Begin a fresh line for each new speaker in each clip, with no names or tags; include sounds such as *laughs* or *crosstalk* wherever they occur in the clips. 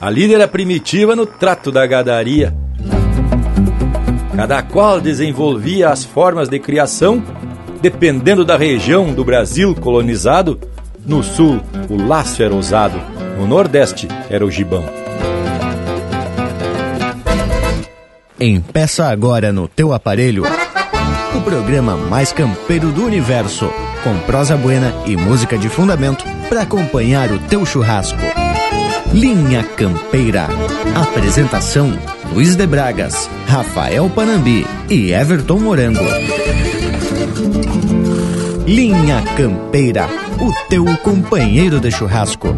a líder é primitiva no trato da gadaria. Cada qual desenvolvia as formas de criação dependendo da região do Brasil colonizado. No sul, o laço era usado, no nordeste era o gibão.
Empeça agora no teu aparelho o programa mais campeiro do universo, com prosa buena e música de fundamento para acompanhar o teu churrasco. Linha Campeira. Apresentação: Luiz de Bragas, Rafael Panambi e Everton Morango. Linha Campeira, o teu companheiro de churrasco.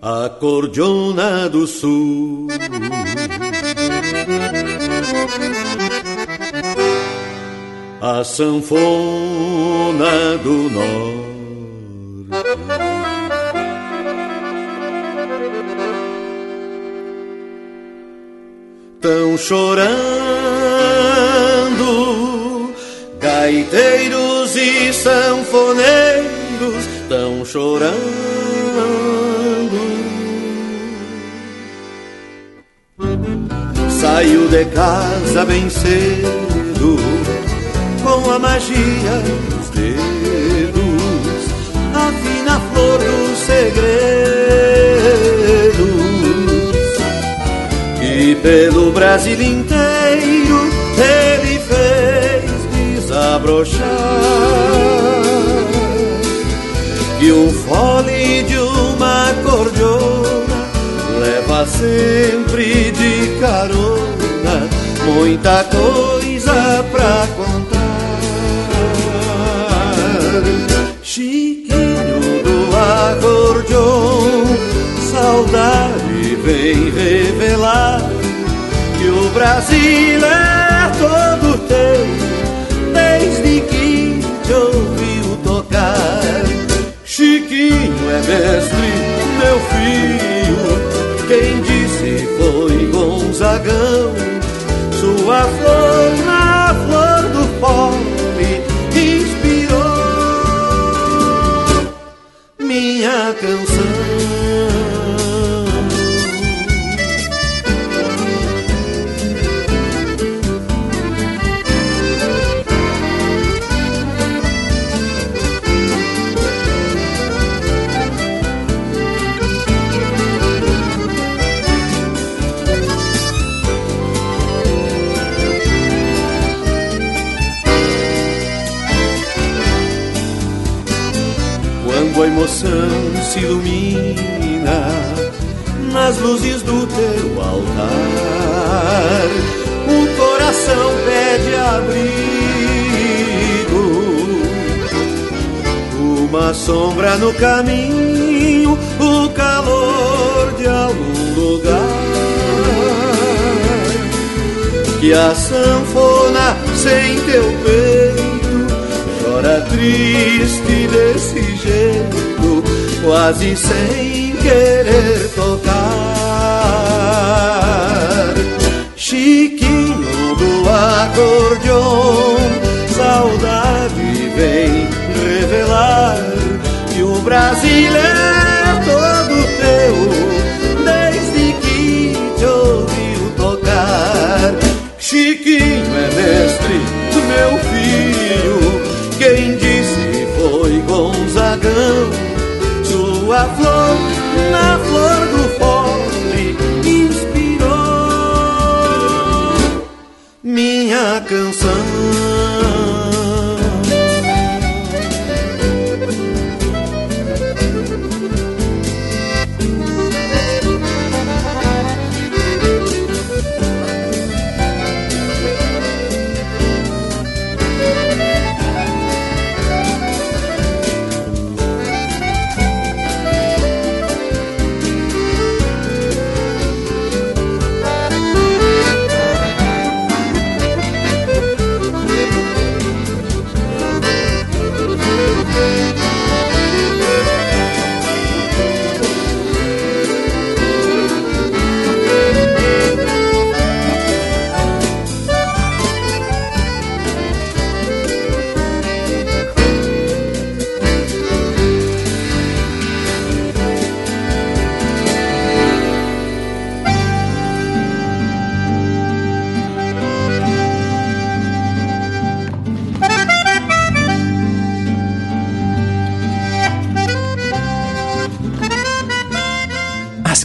A Cordiona do Sul. A sanfona do norte. Tão chorando, gaiteiros e sanfoneiros tão chorando. Saiu de casa bem cedo com a magia dos dedos, a fina flor dos segredos. E pelo Brasil inteiro ele fez desabrochar. Que o fole de uma cordiona leva sempre de carona muita coisa pra contar. Chiquinho do acordeon, saudade vem revelar que o Brasil é todo teu, desde que te ouviu tocar. Chiquinho é mestre, meu filho, quem disse foi Gonzagão, sua flor canção. Luzes do teu altar, o coração pede abrigo, uma sombra no caminho, o calor de algum lugar. Que a sanfona sem teu peito chora triste desse jeito, quase sem querer tocar. Acordeon, saudade vem revelar que o Brasil é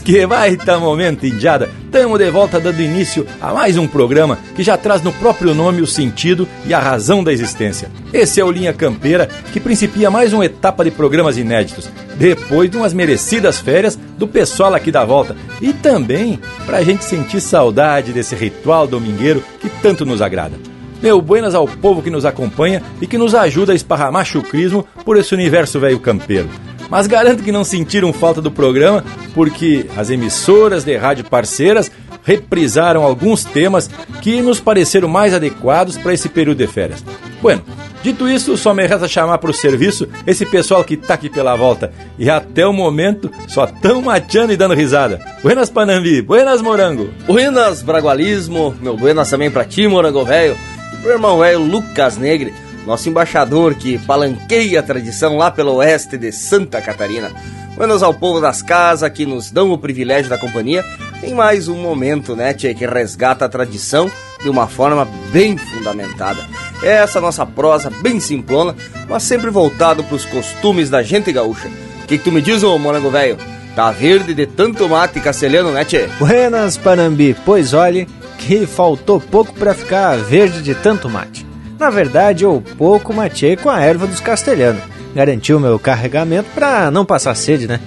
Que
baita momento, indiada! Tamo de volta dando início a mais um programa que já traz no próprio nome o sentido e a razão da existência. Esse é o Linha Campeira, que principia mais uma etapa de programas inéditos, depois de umas merecidas férias do pessoal aqui da volta. E também pra gente sentir saudade desse ritual domingueiro que tanto nos agrada. Meu buenas ao povo que nos acompanha e que nos ajuda a esparramar chucrismo por esse universo velho campeiro mas garanto que não sentiram falta do programa, porque as emissoras de rádio parceiras reprisaram alguns temas que nos pareceram mais adequados para esse período de férias. Bueno, dito isso, só me resta chamar para o serviço esse pessoal que tá aqui pela volta e até o momento só tão mateando e dando risada. Buenas Panambi, buenas Morango.
Buenas Bragualismo, meu buenas também para ti, Morango Velho, pro irmão velho Lucas Negre nosso embaixador que palanqueia a tradição lá pelo oeste de Santa Catarina. Buenos ao povo das casas que nos dão o privilégio da companhia em mais um momento, né, tchê, que resgata a tradição de uma forma bem fundamentada. É essa nossa prosa bem simplona, mas sempre voltado para os costumes da gente gaúcha. O que, que, tu me diz, ô morango velho? Tá verde de tanto mate castelhano, né, tchê?
Buenas, Panambi. Pois olhe, que faltou pouco para ficar verde de tanto mate. Na verdade, eu pouco matei com a erva dos castelhanos. Garantiu meu carregamento pra não passar sede, né?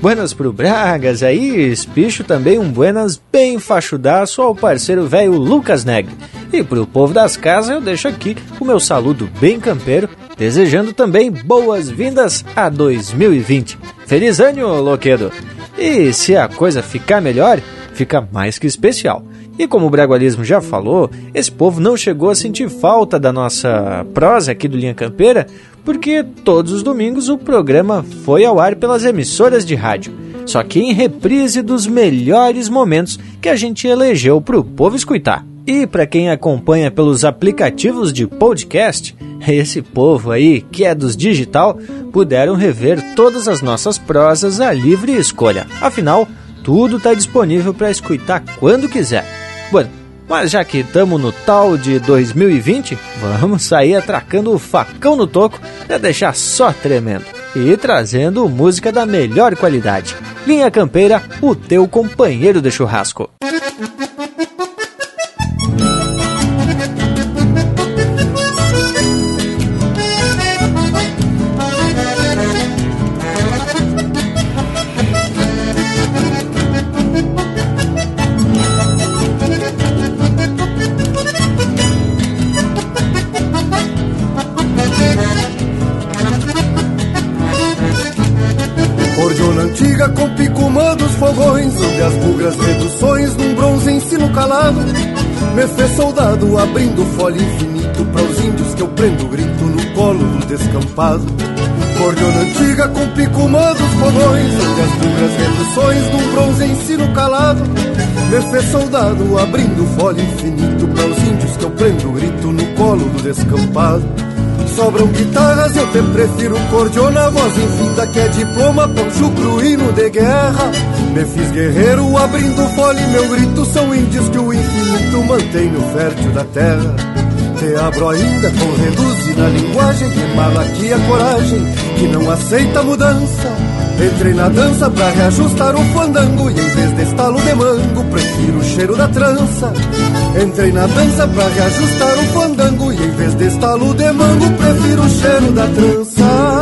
Buenas pro Bragas aí, espicho também um buenas bem fachudaço ao parceiro velho Lucas Negre. E pro povo das casas eu deixo aqui o meu saludo bem campeiro, desejando também boas-vindas a 2020. Feliz ano, Loquedo! E se a coisa ficar melhor, fica mais que especial. E como o Bragualismo já falou, esse povo não chegou a sentir falta da nossa prosa aqui do Linha Campeira, porque todos os domingos o programa foi ao ar pelas emissoras de rádio. Só que em reprise dos melhores momentos que a gente elegeu para o povo escutar. E para quem acompanha pelos aplicativos de podcast, esse povo aí, que é dos digital, puderam rever todas as nossas prosas a livre escolha. Afinal, tudo está disponível para escutar quando quiser. Bueno, mas já que estamos no tal de 2020, vamos sair atracando o facão no toco para deixar só tremendo e trazendo música da melhor qualidade. Linha Campeira, o teu companheiro de churrasco.
Cordiona antiga com pico dos fogões Onde as bugras reduções num bronze ensino calado Me fez soldado abrindo folha infinito Para os índios que eu prendo grito no colo do descampado Sobram guitarras, eu te prefiro cordiona, voz infinda que é diploma, poncho cruíno de guerra. Me fiz guerreiro abrindo fole, meu grito são índios que o infinito mantém no fértil da terra. Te abro ainda com reduzir na linguagem que mala aqui a coragem, que não aceita mudança. Entrei na dança pra reajustar o fandango E em vez de estalo de mango Prefiro o cheiro da trança Entrei na dança pra reajustar o fandango E em vez de estalo de mango Prefiro o cheiro da trança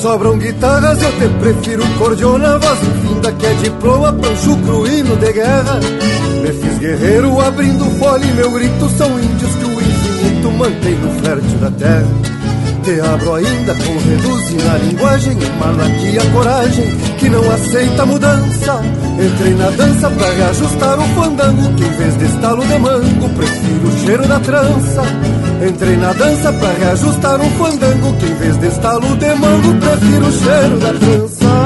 Sobram guitarras, eu te prefiro cordiona Voz infinda que é diploma, pancho cruíno de guerra. Me fiz guerreiro abrindo fole Meu grito são índios que o infinito mantém no fértil da terra.
Te abro ainda com reduzir na linguagem a coragem que não aceita mudança. Entrei na dança pra reajustar o fandango Que em vez de estalo de mango prefiro o cheiro da trança Entrei na dança pra reajustar o fandango Que em vez de estalo de mango prefiro o cheiro da trança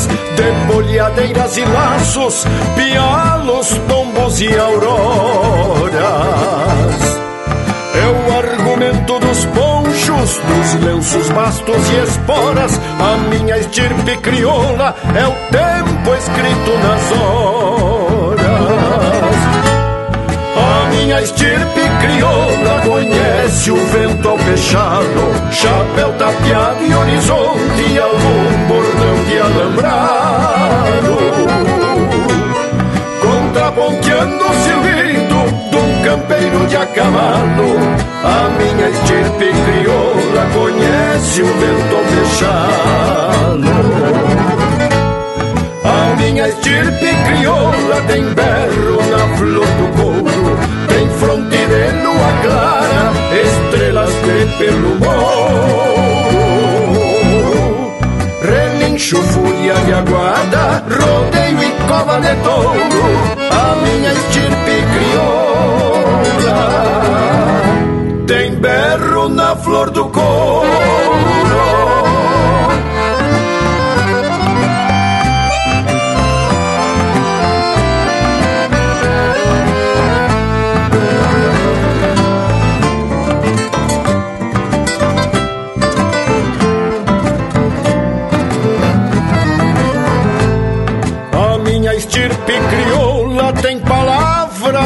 de bolhadeiras e laços, pialos, tombos e auroras. É o argumento dos ponchos, dos lenços, bastos e esporas. A minha estirpe crioula é o tempo escrito nas horas. A minha estirpe crioula conhece o vento ao fechado, chapéu tapeado e horizonte, algum bordão de alambrado. Contraponteando o silbido um campeiro de a cavalo, a minha estirpe crioula conhece o vento fechado. A minha estirpe crioula tem berro na flor do couro, tem fronte de lua clara, estrelas de pelo morro. Relincho, fúria de rodeio e cova de touro, a minha estirpe crioula tem berro na flor do couro.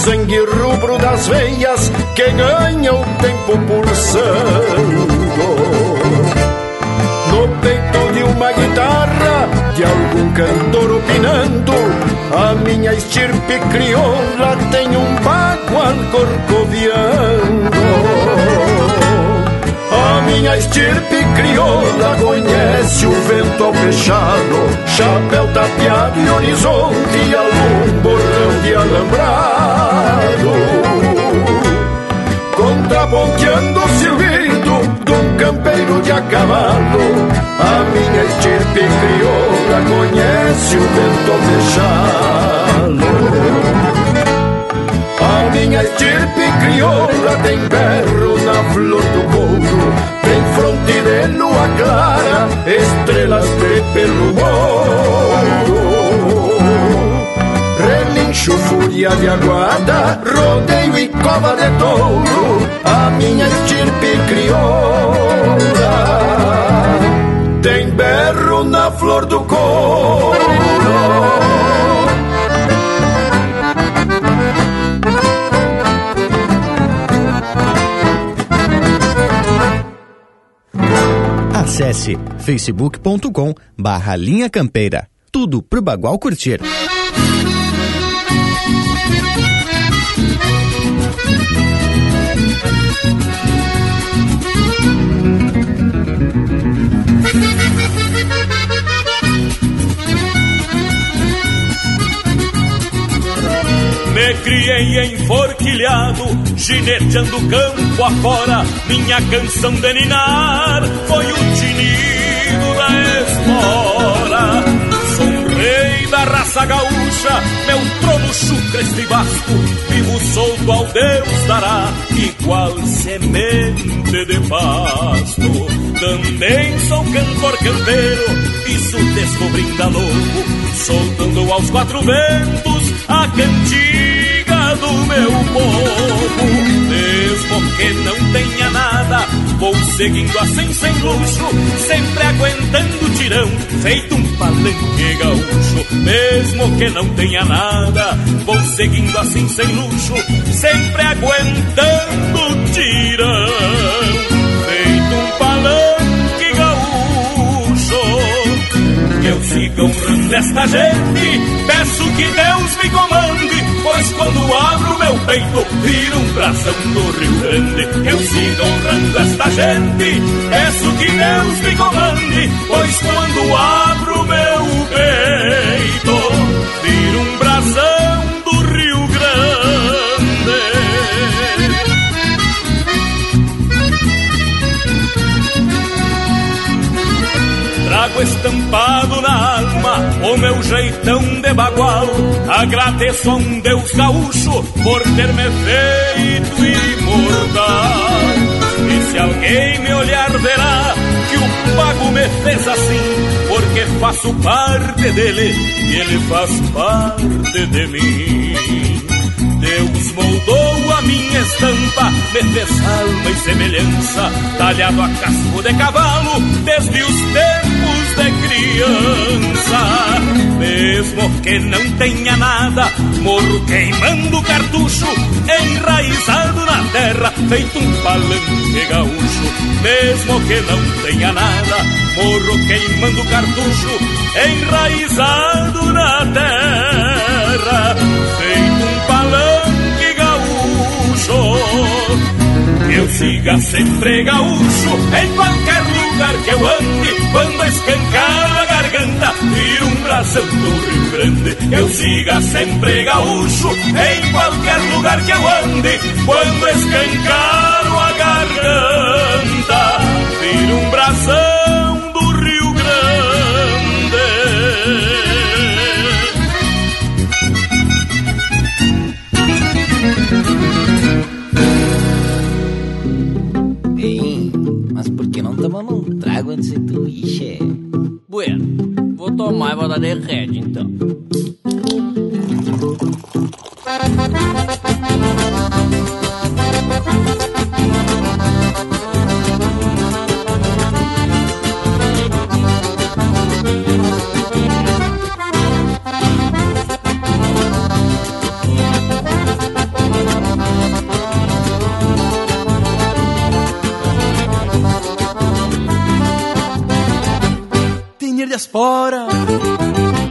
sangue rubro das veias que ganha o tempo pulsando. No peito de uma guitarra, de algum cantor opinando, a minha estirpe crioula tem um bagual corcoviando. A minha estirpe crioula conhece o vento ao fechado, chapéu tapeado e horizonte, algum bordão de alambrado. Contraponteando o de um campeiro de a cavalo, a minha estirpe crioula conhece o vento fechado. A minha estirpe crioula tem berro na flor do couro, tem fronte de lua clara, estrelas de pelo morro. Relincho, fúria de aguada, rodeio e cova de touro, a minha estirpe crioula tem berro na flor do couro.
Acesse facebook.com barra Linha Campeira. Tudo pro Bagual curtir.
Me criei enforquilhado, gineteando campo afora. Minha canção de ninar foi o tinido da espora Raça gaúcha, meu trono chucra este vasto. Vivo solto ao Deus dará, igual semente de pasto. Também sou cantor campeiro, isso descobrindo a louco, soltando aos quatro ventos a cantiga do meu povo. Mesmo que não tenha nada, vou seguindo assim sem luxo, sempre aguentando o tirão, feito um palanque gaúcho. Mesmo que não tenha nada, vou seguindo assim sem luxo, sempre aguentando o tirão, feito um palanque gaúcho. Eu siga honrando esta gente, peço que Deus me comande, pois quando abro meu peito, vira um brasão do Rio Grande. Eu siga honrando esta gente, peço que Deus me comande, pois quando abro meu peito, Trago estampado na alma o meu jeitão de bagual. Agradeço a um Deus gaúcho por ter me feito imortal. E se alguém me olhar, verá que o pago me fez assim, porque faço parte dele e ele faz parte de mim. Deus moldou a minha estampa, me fez alma e semelhança, talhado a casco de cavalo, desde os tempos de criança. Mesmo que não tenha nada, morro queimando cartucho, enraizado na terra, feito um palanque gaúcho. Mesmo que não tenha nada, morro queimando cartucho, enraizado na terra, feito um palanque gaúcho. Eu siga sempre gaúcho em qualquer lugar que eu ande, quando escancar a garganta, vira um brasão do Rio Grande. Eu siga sempre gaúcho em qualquer lugar que eu ande, quando escancar a garganta, vira um brasão
tomamos um trago antes de tu ir, che?
Bueno, vou tomar e vou dar de rede, então.
Espora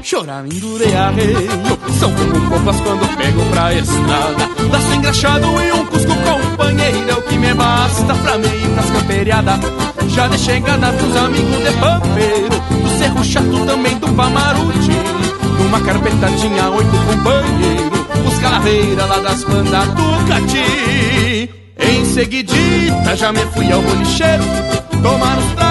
Choramingo de arreio São como copas quando pego pra estrada. Laço engraxado e um cusco companheiro É o que me basta pra mim ir pras camperiadas Já de chegada dos amigos de pampeiro Do cerro chato também do Pamaruti. Numa carpeta tinha oito companheiros Os calaveira lá das bandas do Cati. Em seguidita já me fui ao bolicheiro Tomar os porque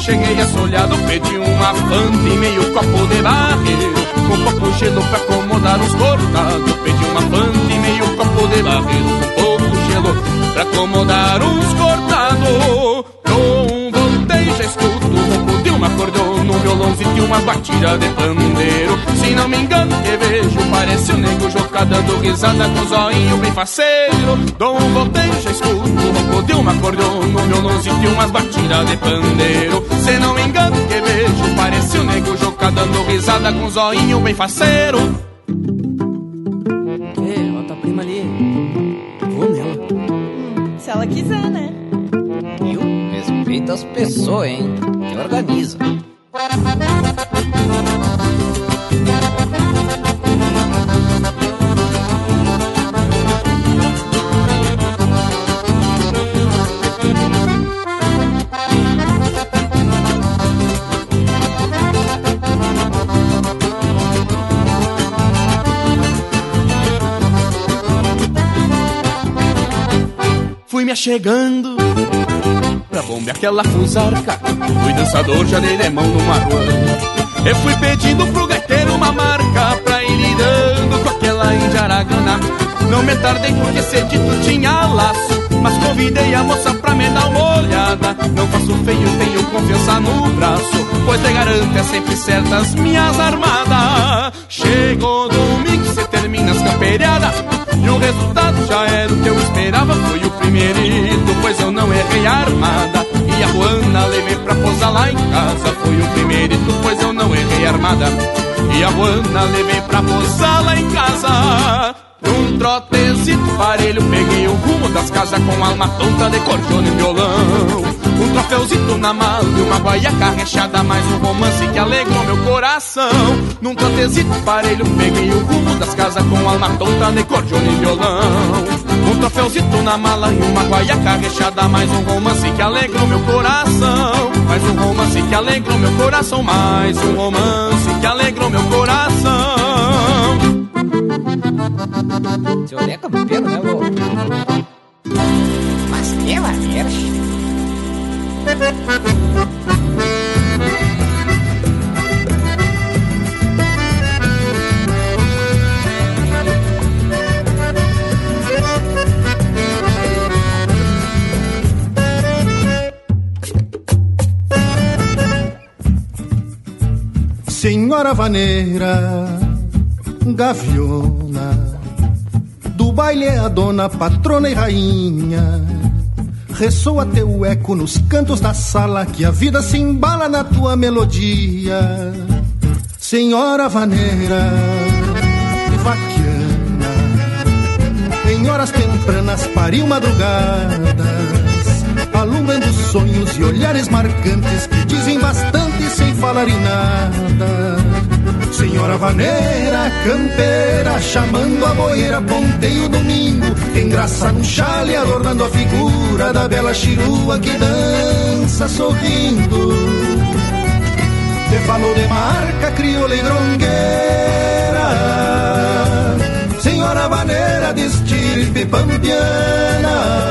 cheguei assolhado Pedi uma fanta e meio copo de barreiro Com pouco gelo pra acomodar os cortados Pedi uma fanta e meio copo de barreiro Com pouco gelo pra acomodar os cortados um acordeon No violãozinho e uma batida de pandeiro Se não me engano que vejo Parece o nego Jocá dando risada Com o zoinho bem faceiro Dou um voltei, já escuto o ronco de um acordeon No violãozinho e umas batidas de pandeiro Se não me engano que vejo Parece o nego Jocá dando risada Com o zoinho bem faceiro
É, ó, tua prima ali. Vou nela.
Se ela quiser, né?
Viu? Respeita as pessoas, hein? organiza.
Fui me achegando bombear aquela fusarca. Fui dançador, já dei de mão no maruano. Eu fui pedindo pro gaiteiro uma marca pra ir lidando com aquela indiaragana. Não me tardei porque cedito tinha laço, mas convidei a moça pra me dar uma olhada. Não faço feio, tenho confiança no braço, pois te garanto é sempre certas minhas armadas. Chegou domingo, cê termina as camperiadas. E o resultado já era o que eu esperava, foi o primeirito, pois eu não errei a armada. E a Juana levei pra posar lá em casa, foi o primeirito, pois eu não errei a armada. E a Juana levei pra posar lá em casa. Num trotezito parelho, peguei o rumo das casas com alma tonta de cordiona e violão. Um troféuzito na mala e uma guaiaca rechada, mais um romance que alegrou meu coração. Num trotezito parelho, peguei o rumo das casas com alma tonta de cordiona e violão. Um troféuzito na mala e uma guaiaca rechada, mais um romance que alegrou meu coração. Mais um romance que alegrou meu coração, mais um romance que alegrou meu coração.
Seu Lê é campeiro, né? Mas que maneira.
Senhora vaneira, gaviona, do baile é a dona, patrona e rainha. Ressoa teu eco nos cantos da sala, que a vida se embala na tua melodia. Senhora vaneira, vaquiana, em horas tempranas pariu madrugadas, alumbrando sonhos e olhares marcantes que dizem bastante sem falar em nada. Senhora vaneira, campeira, chamando a boeira, ponteio domingo, tem graça no chale, adornando a figura da bela chirua que dança sorrindo. Te falou de marca, crioula e grongueira, senhora vaneira de estirpe pampiana.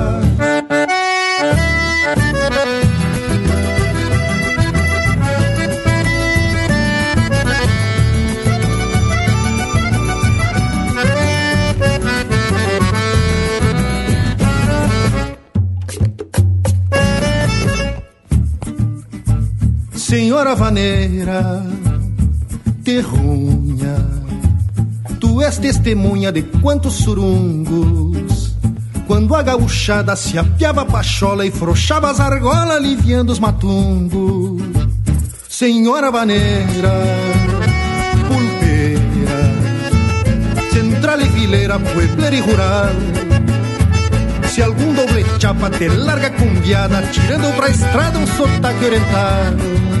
Senhora vaneira, terrunha, tu és testemunha de quantos surungos. Quando a gauchada se apiava a pachola e frouxava as argolas, aliviando os matungos. Senhora vaneira, pulpeira, central e fileira, puebler e rural. Se algum doble chapa te larga cumbiada, tirando pra estrada um sotaque oriental.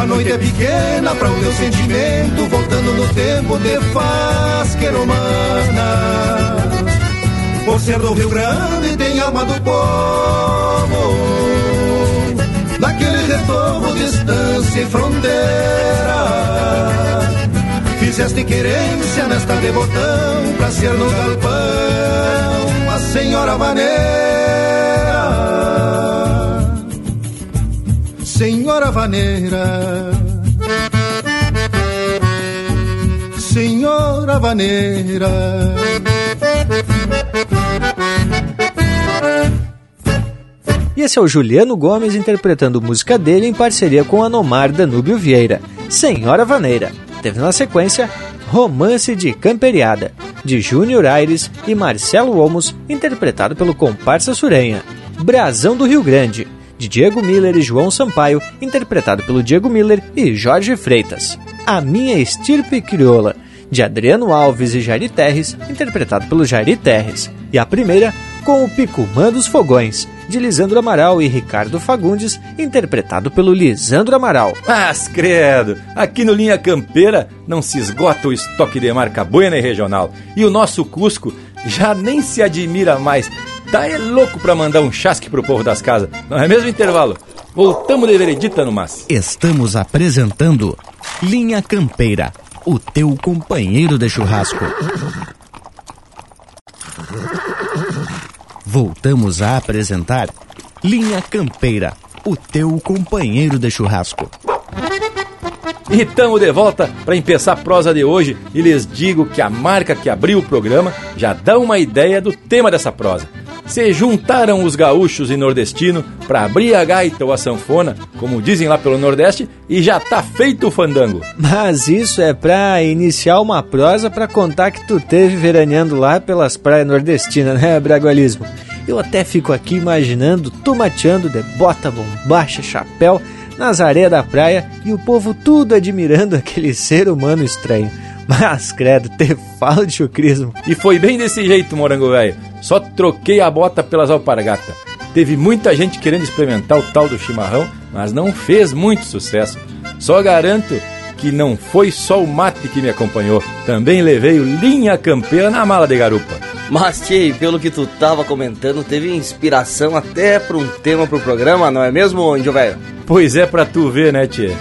A noite é pequena para o teu sentimento, voltando no tempo te faz que humana. Por ser do Rio Grande tem alma do povo, naquele retorno, distância e fronteira. Fizeste querência nesta de botão, pra ser no galpão a senhora vaneira. Senhora vaneira, Senhora vaneira.
E esse é o Juliano Gomes interpretando música dele em parceria com Anomar Danúbio Vieira, Senhora Vaneira. Teve na sequência Romance de Camperiada, de Júnior Aires e Marcelo Olmos, interpretado pelo comparsa Surenha. Brasão do Rio Grande, de Diego Miller e João Sampaio, interpretado pelo Diego Miller e Jorge Freitas. A Minha Estirpe Crioula, de Adriano Alves e Jari Terres, interpretado pelo Jari Terres. E a primeira, com o Picumã dos Fogões, de Lisandro Amaral e Ricardo Fagundes, interpretado pelo Lisandro Amaral.
Mas credo, aqui no Linha Campeira não se esgota o estoque de marca buena e regional. E o nosso Cusco já nem se admira mais. Tá é louco pra mandar um chasque pro povo das casas. Não é mesmo intervalo? Voltamos de veredita no mas.
Estamos apresentando Linha Campeira, o teu companheiro de churrasco. Voltamos a apresentar Linha Campeira, o teu companheiro de churrasco.
E estamos de volta para empeçar a prosa de hoje e lhes digo que a marca que abriu o programa já dá uma ideia do tema dessa prosa. Se juntaram os gaúchos e nordestinos para abrir a gaita ou a sanfona, como dizem lá pelo Nordeste, e já tá feito o fandango.
Mas isso é pra iniciar uma prosa para contar que tu teve veraneando lá pelas praias nordestinas, né, Bragualismo? Eu até fico aqui imaginando tu mateando de bota, bombacha, chapéu, nas areias da praia e o povo tudo admirando *laughs* aquele ser humano estranho. Mas, credo, *laughs* te falo de chucrismo.
E foi bem desse jeito, morango velho. Só troquei a bota pelas alpargatas. Teve muita gente querendo experimentar o tal do chimarrão, mas não fez muito sucesso. Só garanto que não foi só o mate que me acompanhou. Também levei o linha campeã na mala de garupa.
Mas, Tchê, pelo que tu tava comentando, teve inspiração até para um tema pro programa, não é mesmo, índio velho?
Pois é pra tu ver, né, Tchê?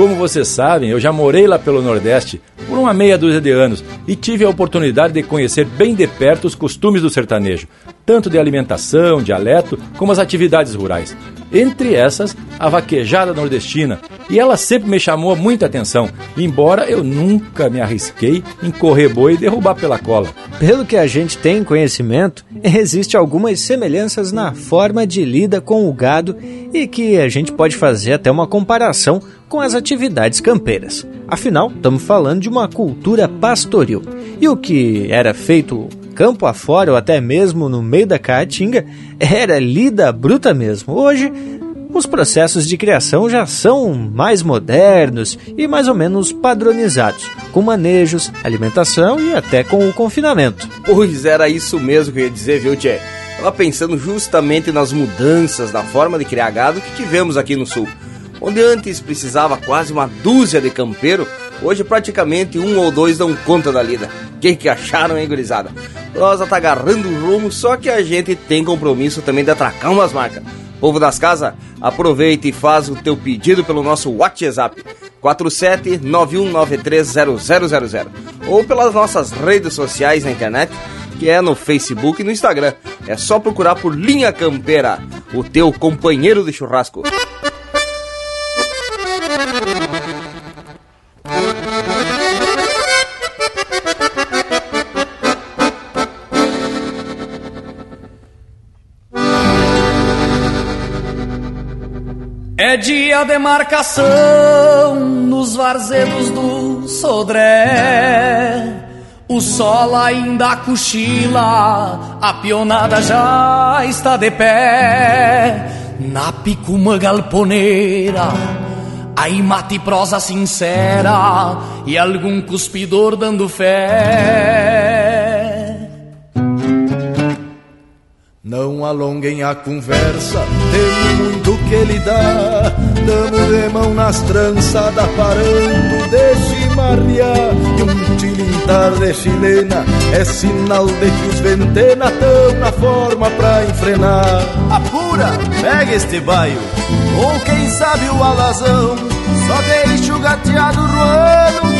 Como vocês sabem, eu já morei lá pelo Nordeste por uma meia dúzia de anos e tive a oportunidade de conhecer bem de perto os costumes do sertanejo, tanto de alimentação, dialeto, como as atividades rurais. Entre essas, a vaquejada nordestina, e ela sempre me chamou muita atenção, embora eu nunca me arrisquei em correr boi e derrubar pela cola.
Pelo que a gente tem conhecimento, *laughs* existem algumas semelhanças na forma de lida com o gado e que a gente pode fazer até uma comparação com as atividades campeiras. Afinal, estamos falando de uma cultura pastoril. E o que era feito campo afora ou até mesmo no meio da caatinga era lida bruta mesmo. Hoje, os processos de criação já são mais modernos e mais ou menos padronizados, com manejos, alimentação e até com o confinamento.
Pois era isso mesmo que eu ia dizer, viu, Tchê? Tava pensando justamente nas mudanças da forma de criar gado que tivemos aqui no sul. Onde antes precisava quase uma dúzia de campeiro, hoje praticamente um ou dois dão conta da lida. Quem que acharam, hein, gurizada? Prosa tá agarrando o rumo, só que a gente tem compromisso também de atracar umas marcas. Povo das casas, aproveita e faz o teu pedido pelo nosso WhatsApp 4791930000 ou pelas nossas redes sociais na internet, que é no Facebook e no Instagram. É só procurar por Linha Campeira, o teu companheiro de churrasco.
Dia de marcação nos varzedos do Sodré. O sol ainda cochila, a pionada já está de pé. Na picuma galponeira, aí mate prosa sincera e algum cuspidor dando fé.
Não alonguem a conversa, tem muito que lhe dá. Damos de mão nas trançadas, parando de chimarrear. E um tilintar de chilena é sinal de que os ventena tão na forma pra enfrenar.
Apura, pega este baio, ou quem sabe o alazão. Só deixa o gateado roando,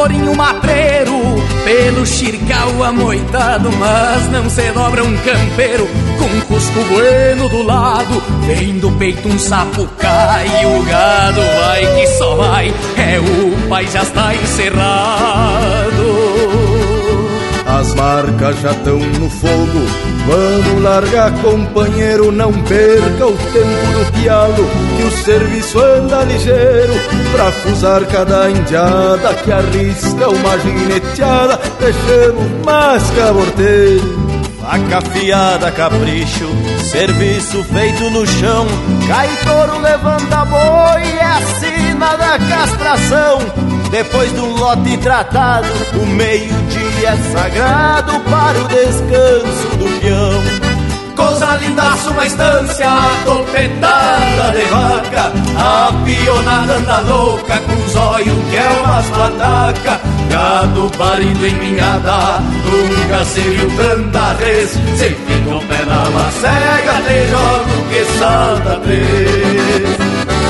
Tourinho matreiro, pelo xircal amoitado, mas não se dobra um campeiro com um cusco bueno do lado. Vem do peito um sapo cai, o gado vai que só vai, é o pai já está encerrado.
As marcas já estão no fogo. Vamos largar, companheiro, não perca o tempo do pialo, que o serviço anda ligeiro pra fusar cada indiada que arrisca uma gineteada. Deixemos mais caborteiro.
Faca afiada, capricho, serviço feito no chão. Cai touro, levanta boi, é a sina da castração. Depois do lote tratado, o meio-dia é sagrado para o descanso do peão.
Coisa lindaça, uma estância topetada de vaca A pionada anda louca com zóio que é umas pataca Gado parindo em minhada, nunca se viu tanta res Se fica o pé na macega, te jogo que salta três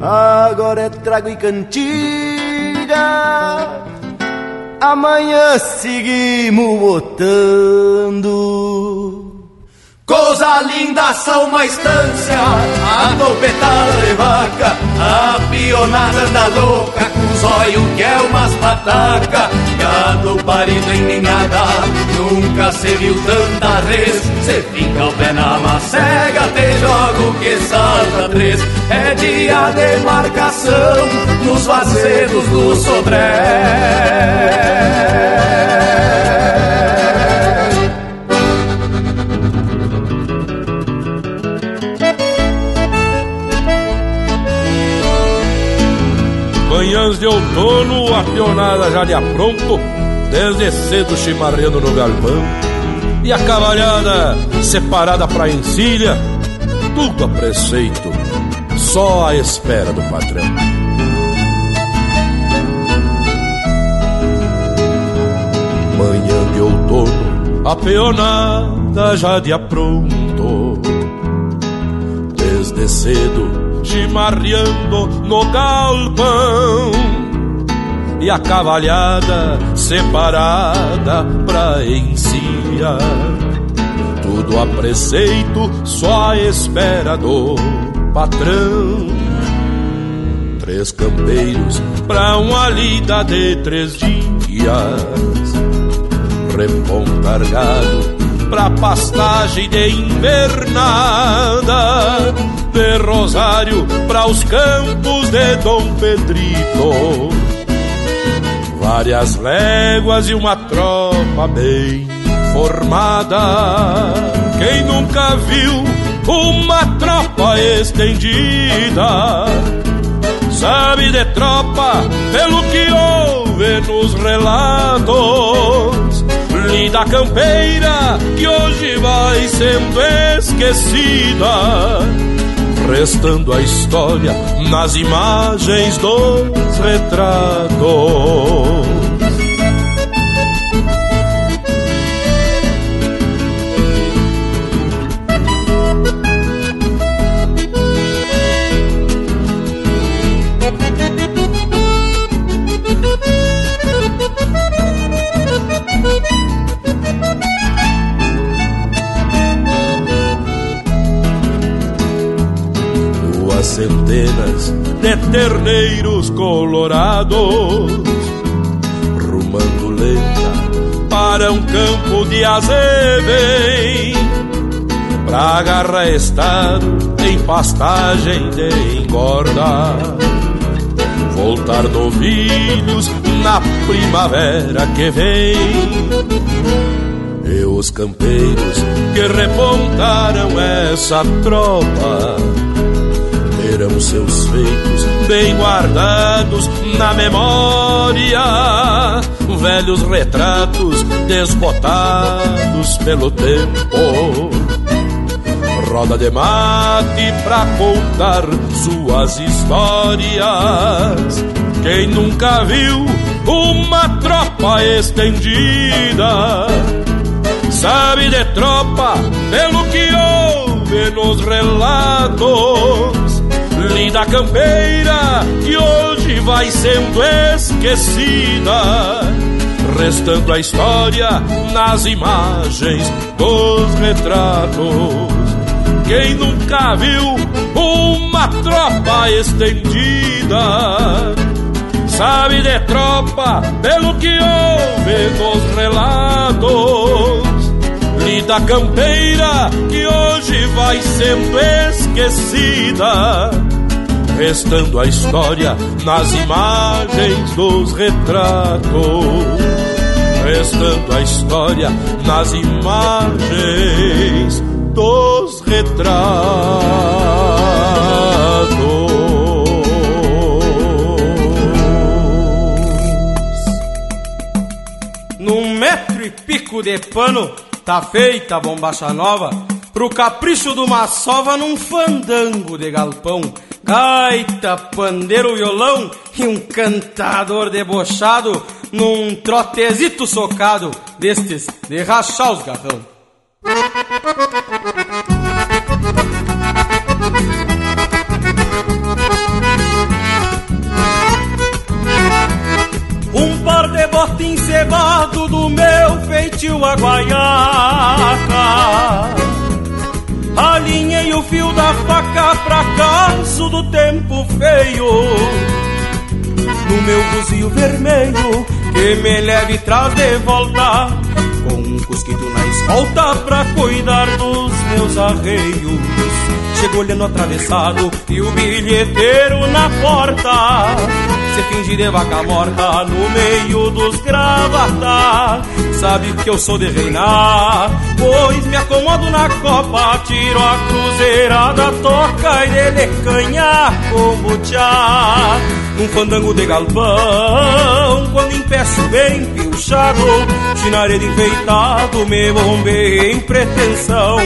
agora é trago e cantiga. Amanhã seguimos botando.
Coisa linda são uma estância, a topetada de vaca, a pionada da louca, com zóio que é umas pataca, gado parido em ninhada, nunca se viu tanta res, se fica o pé na macega, te jogo que salta três, é dia de marcação, nos vazedos do Sodré.
manhãs de outono, a pionada já de apronto, desde cedo chimarrando no galpão, e a cavalhada separada pra encilha, tudo a preceito, só à espera do patrão. Manhã de outono, a peonada já de apronto, desde cedo chimarreando no galpão e a cavalhada separada pra encilhar. Tudo a preceito, só à espera do patrão. Três campeiros pra uma lida de três dias. Repom cargado pra pastagem de invernada de Rosário para os campos de Dom Pedrito. Várias léguas e uma tropa bem formada. Quem nunca viu uma tropa estendida? Sabe de tropa pelo que ouve nos relatos. Lida campeira que hoje vai sendo esquecida restando a história nas imagens dos retratos. Terneiros colorados, rumando lenta para um campo de azevém, pra agarrar estar em pastagem de engorda. Voltar novilhos na primavera que vem. E os campeiros que repontaram essa tropa terão seus feitos bem guardados na memória. Velhos retratos desbotados pelo tempo. Roda de mate pra contar suas histórias. Quem nunca viu uma tropa estendida sabe de tropa pelo que ouve nos relatos linda campeira que hoje vai sendo esquecida, restando a história nas imagens dos retratos. Quem nunca viu uma tropa estendida, sabe de tropa pelo que ouve nos relatos. Linda campeira que hoje vai sendo esquecida, restando a história nas imagens dos retratos, restando a história nas imagens dos retratos.
Num metro e pico de pano Tá feita a bombacha nova pro capricho de uma sova num fandango de galpão. Gaita, pandeiro, violão e um cantador debochado num trotezito socado destes de rachar os garrão. Um par de bota encebado do meu feitio a guaiaca Alinhei o fio da faca pra caso do tempo feio. No meu buzio vermelho que me leve traz de volta Com um cusquito na escolta pra cuidar dos meus arreios Chego olhando atravessado e o bilheteiro na porta. Se fingir de vaca morta no meio dos gravata. Sabe que eu sou de reinar Pois me acomodo na copa Tiro a cruzeirada, toca e dele canha como tchá. Num fandango de galpão Quando empeço bem pilchado Chinaredo enfeitado Me bombei em pretensão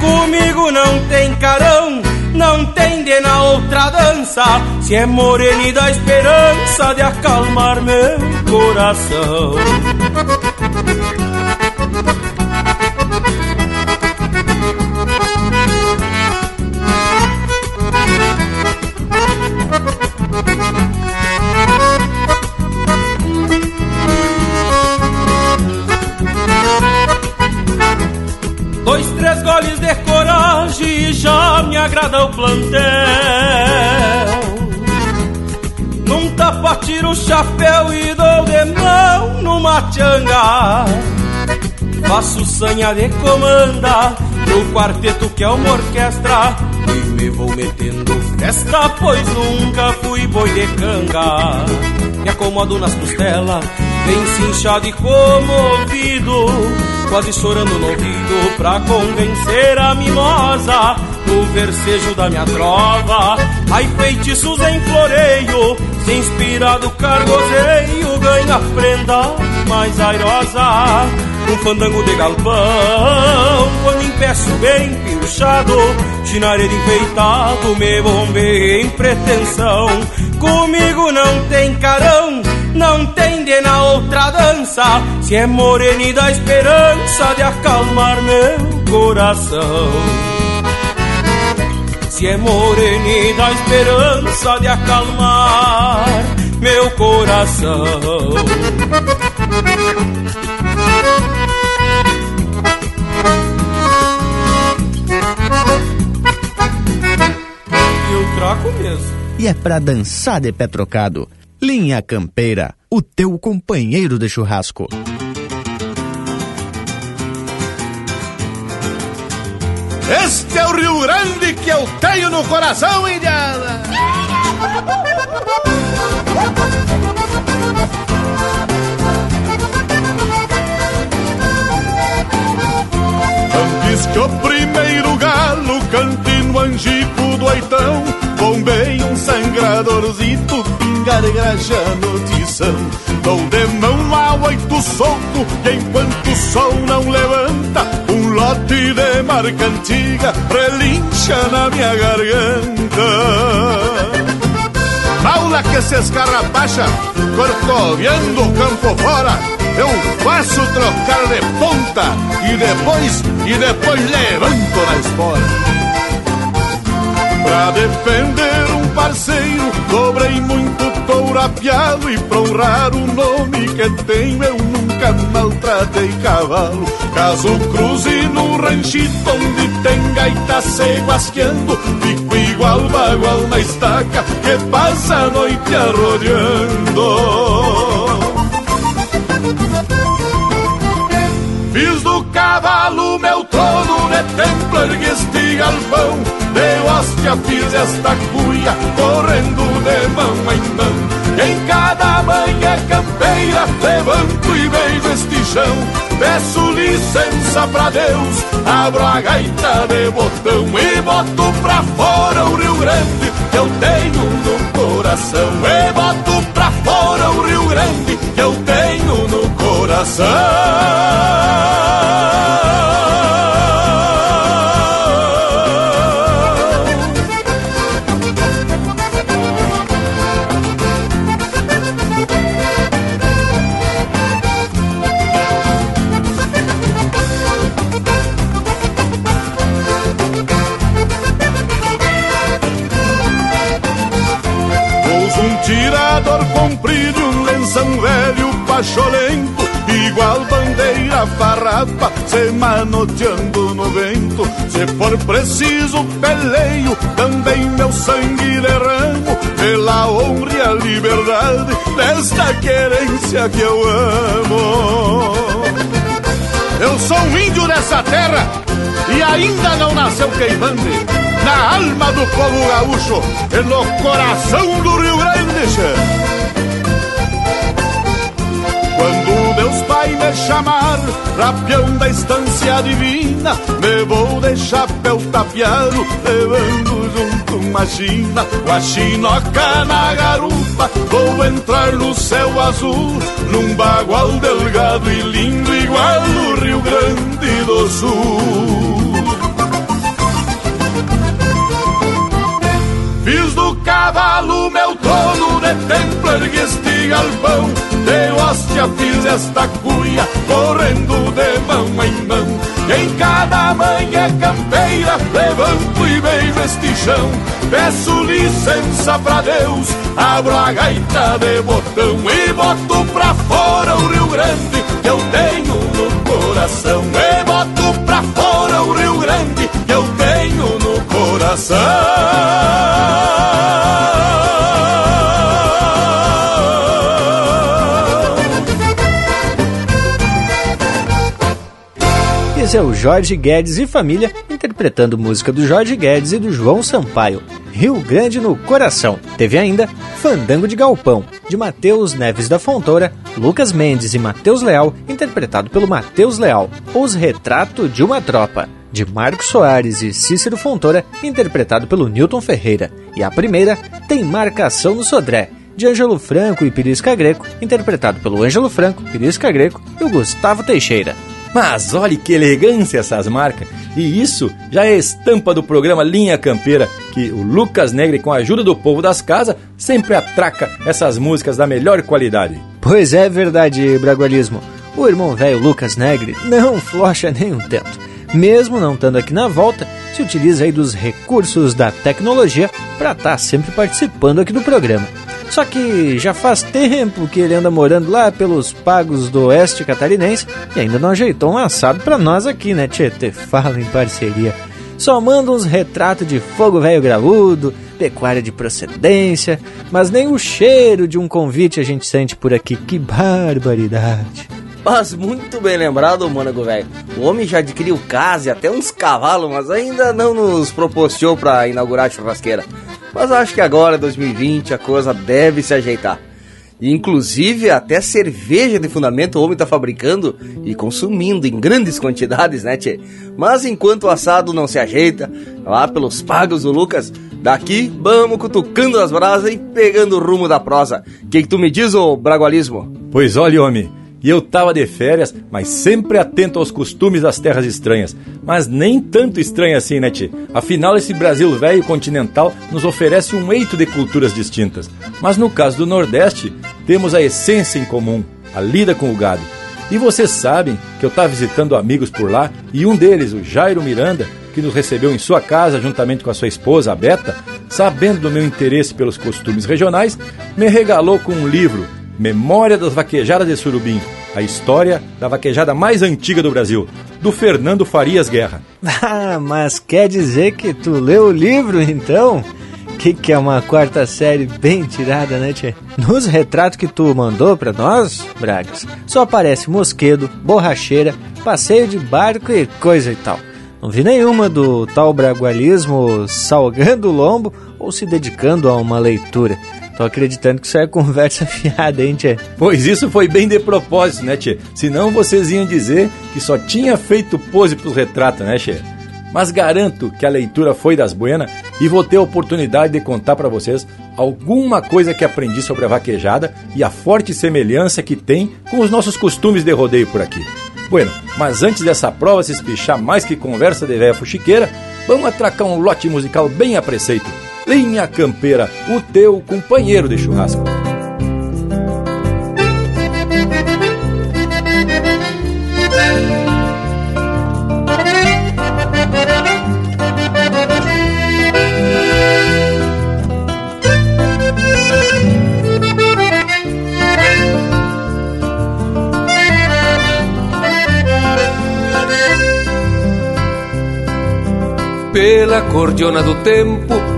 Comigo não tem carão, não tem de na outra dança. Se é morena dá esperança de acalmar meu coração. Agrada o plantel. Num tapa tiro o chapéu e dou de mão numa tchanga. Faço sanha de comanda no quarteto que é uma orquestra. E me vou metendo festa, pois nunca fui boi de canga. Me acomodo nas costelas, bem cinchado e comovido quase chorando no ouvido pra convencer a mimosa no versejo da minha trova. Ai, feitiços em floreio, se inspirado cargozeio, ganha prenda mais airosa. Um fandango de galpão, quando empeço bem pilchado, chinareiro enfeitado, me bombei em pretensão. Comigo não tem carão, não tem de na outra dança Se é morena dá esperança de acalmar meu coração Se é morena e dá esperança de acalmar meu coração E o traco
e é pra dançar de pé trocado. Linha Campeira, o teu companheiro de churrasco.
Este é o Rio Grande que eu tenho no coração, Indiana! Antes que o primeiro galo cante no angico do oitão Bombei um sangradorzito, pingar graxa no Dou de mão a oito soco, e enquanto o sol não levanta Lote de marca antiga relincha na minha garganta Paula que se escarrapacha, corcoviando o campo fora eu faço trocar de ponta e depois, e depois levanto na espora. Pra defender um parceiro, dobrei muito touro apiado e pra honrar o nome que tenho, eu nunca maltratei cavalo. Caso cruze no ranchito onde tem gaita se guasqueando, fico igual bagual na estaca que passa a noite arrodeando. Fiz do cavalo meu trono de templo, ergue este galpão De hóstia fiz esta cuia, correndo de mão em mão. Em cada manhã campeira, levanto e beijo este chão. Peço licença pra Deus, abro a gaita de botão E boto pra fora o Rio Grande que eu tenho no coração. E boto pra fora o Rio Grande que eu tenho no coração manoteando no vento. Se for preciso peleio, também meu sangue derramo Pela honra e a liberdade desta querência que eu amo. Eu sou um índio dessa terra e ainda não nasceu queimante Na alma do povo gaúcho e no coração do Rio Grande chamar, rapião da estância divina, me vou de chapéu tapiado, levando junto uma china, com a chinoca na garupa, vou entrar no céu azul, num bagual delgado e lindo, igual o Rio Grande do Sul. Fiz do cavalo meu trono de templo, ergue este galpão. De hóstia fiz esta correndo de mão em mão. E em cada manhã campeira, levanto e beijo este chão. Peço licença pra Deus, abro a gaita de botão E boto pra fora o Rio Grande que eu tenho no coração. E boto pra fora o Rio Grande que eu tenho no coração
Esse é o Jorge Guedes e família interpretando música do Jorge Guedes e do João Sampaio, Rio Grande no Coração. Teve ainda Fandango de Galpão, de Matheus Neves da Fontoura, Lucas Mendes e Matheus Leal, interpretado pelo Matheus Leal. Os Retrato de uma Tropa, de Marcos Soares e Cícero Fontoura, interpretado pelo Newton Ferreira. E a primeira tem Marcação no Sodré, de Ângelo Franco e Pirisca Greco, interpretado pelo Ângelo Franco, Pirisca Greco e o Gustavo Teixeira.
Mas olhe que elegância essas marcas. E isso já é estampa do programa Linha Campeira, que o Lucas Negre, com a ajuda do povo das casas, sempre atraca essas músicas da melhor qualidade.
Pois é verdade, Bragualismo. O irmão velho Lucas Negre não flocha nem um tanto. Mesmo não estando aqui na volta, se utiliza aí dos recursos da tecnologia para estar tá sempre participando aqui do programa. Só que já faz tempo que ele anda morando lá pelos pagos do oeste catarinense e ainda não ajeitou um assado para nós aqui, né, Tietê? Fala em parceria. Só manda uns retratos de fogo velho graúdo, pecuária de procedência, mas nem o cheiro de um convite a gente sente por aqui. Que barbaridade!
Mas muito bem lembrado, Mônaco velho. O homem já adquiriu casa e até uns cavalos, mas ainda não nos proporcionou para inaugurar a churrasqueira. Mas acho que agora, 2020, a coisa deve se ajeitar. Inclusive, até cerveja de fundamento o homem tá fabricando e consumindo em grandes *laughs* quantidades, né, tchê? Mas enquanto o assado não se ajeita, lá pelos pagos do Lucas, daqui vamos cutucando as brasas e pegando o rumo da prosa. O que, que tu me diz, ô bragualismo?
Pois olha, homem, e eu tava de férias, mas sempre atento aos costumes das terras estranhas. Mas nem tanto estranho assim, né, tchê? Afinal, esse Brasil velho continental nos oferece um eito de culturas distintas. Mas no caso do Nordeste, temos a essência em comum, a lida com o gado. E vocês sabem que eu estava visitando amigos por lá e um deles, o Jairo Miranda, que nos recebeu em sua casa juntamente com a sua esposa, a Beta, sabendo do meu interesse pelos costumes regionais, me regalou com um livro Memória das Vaquejadas de Surubim, a história da vaquejada mais antiga do Brasil, do Fernando Farias Guerra. *laughs*
Ah, mas quer dizer que tu leu o livro então? Que que é uma quarta série bem tirada, né, Tchê? Nos retratos que tu mandou pra nós, Bragas, só aparece mosquedo, borracheira, passeio de barco e coisa e tal. Não vi nenhuma do tal bragualismo salgando o lombo ou se dedicando a uma leitura. Tô acreditando que isso é conversa *laughs* fiada, hein, Tchê?
Pois isso foi bem de propósito, né, Tchê? Senão vocês iam dizer que só tinha feito pose pros retratos, né, Tchê? Mas garanto que a leitura foi das buenas e vou ter a oportunidade de contar para vocês alguma coisa que aprendi sobre a vaquejada e a forte semelhança que tem com os nossos costumes de rodeio por aqui. Bueno, mas antes dessa prova se espichar mais que conversa de velha fuxiqueira, vamos atracar um lote musical bem a preceito Linha Campeira, o teu companheiro de churrasco.
pela cordiona do tempo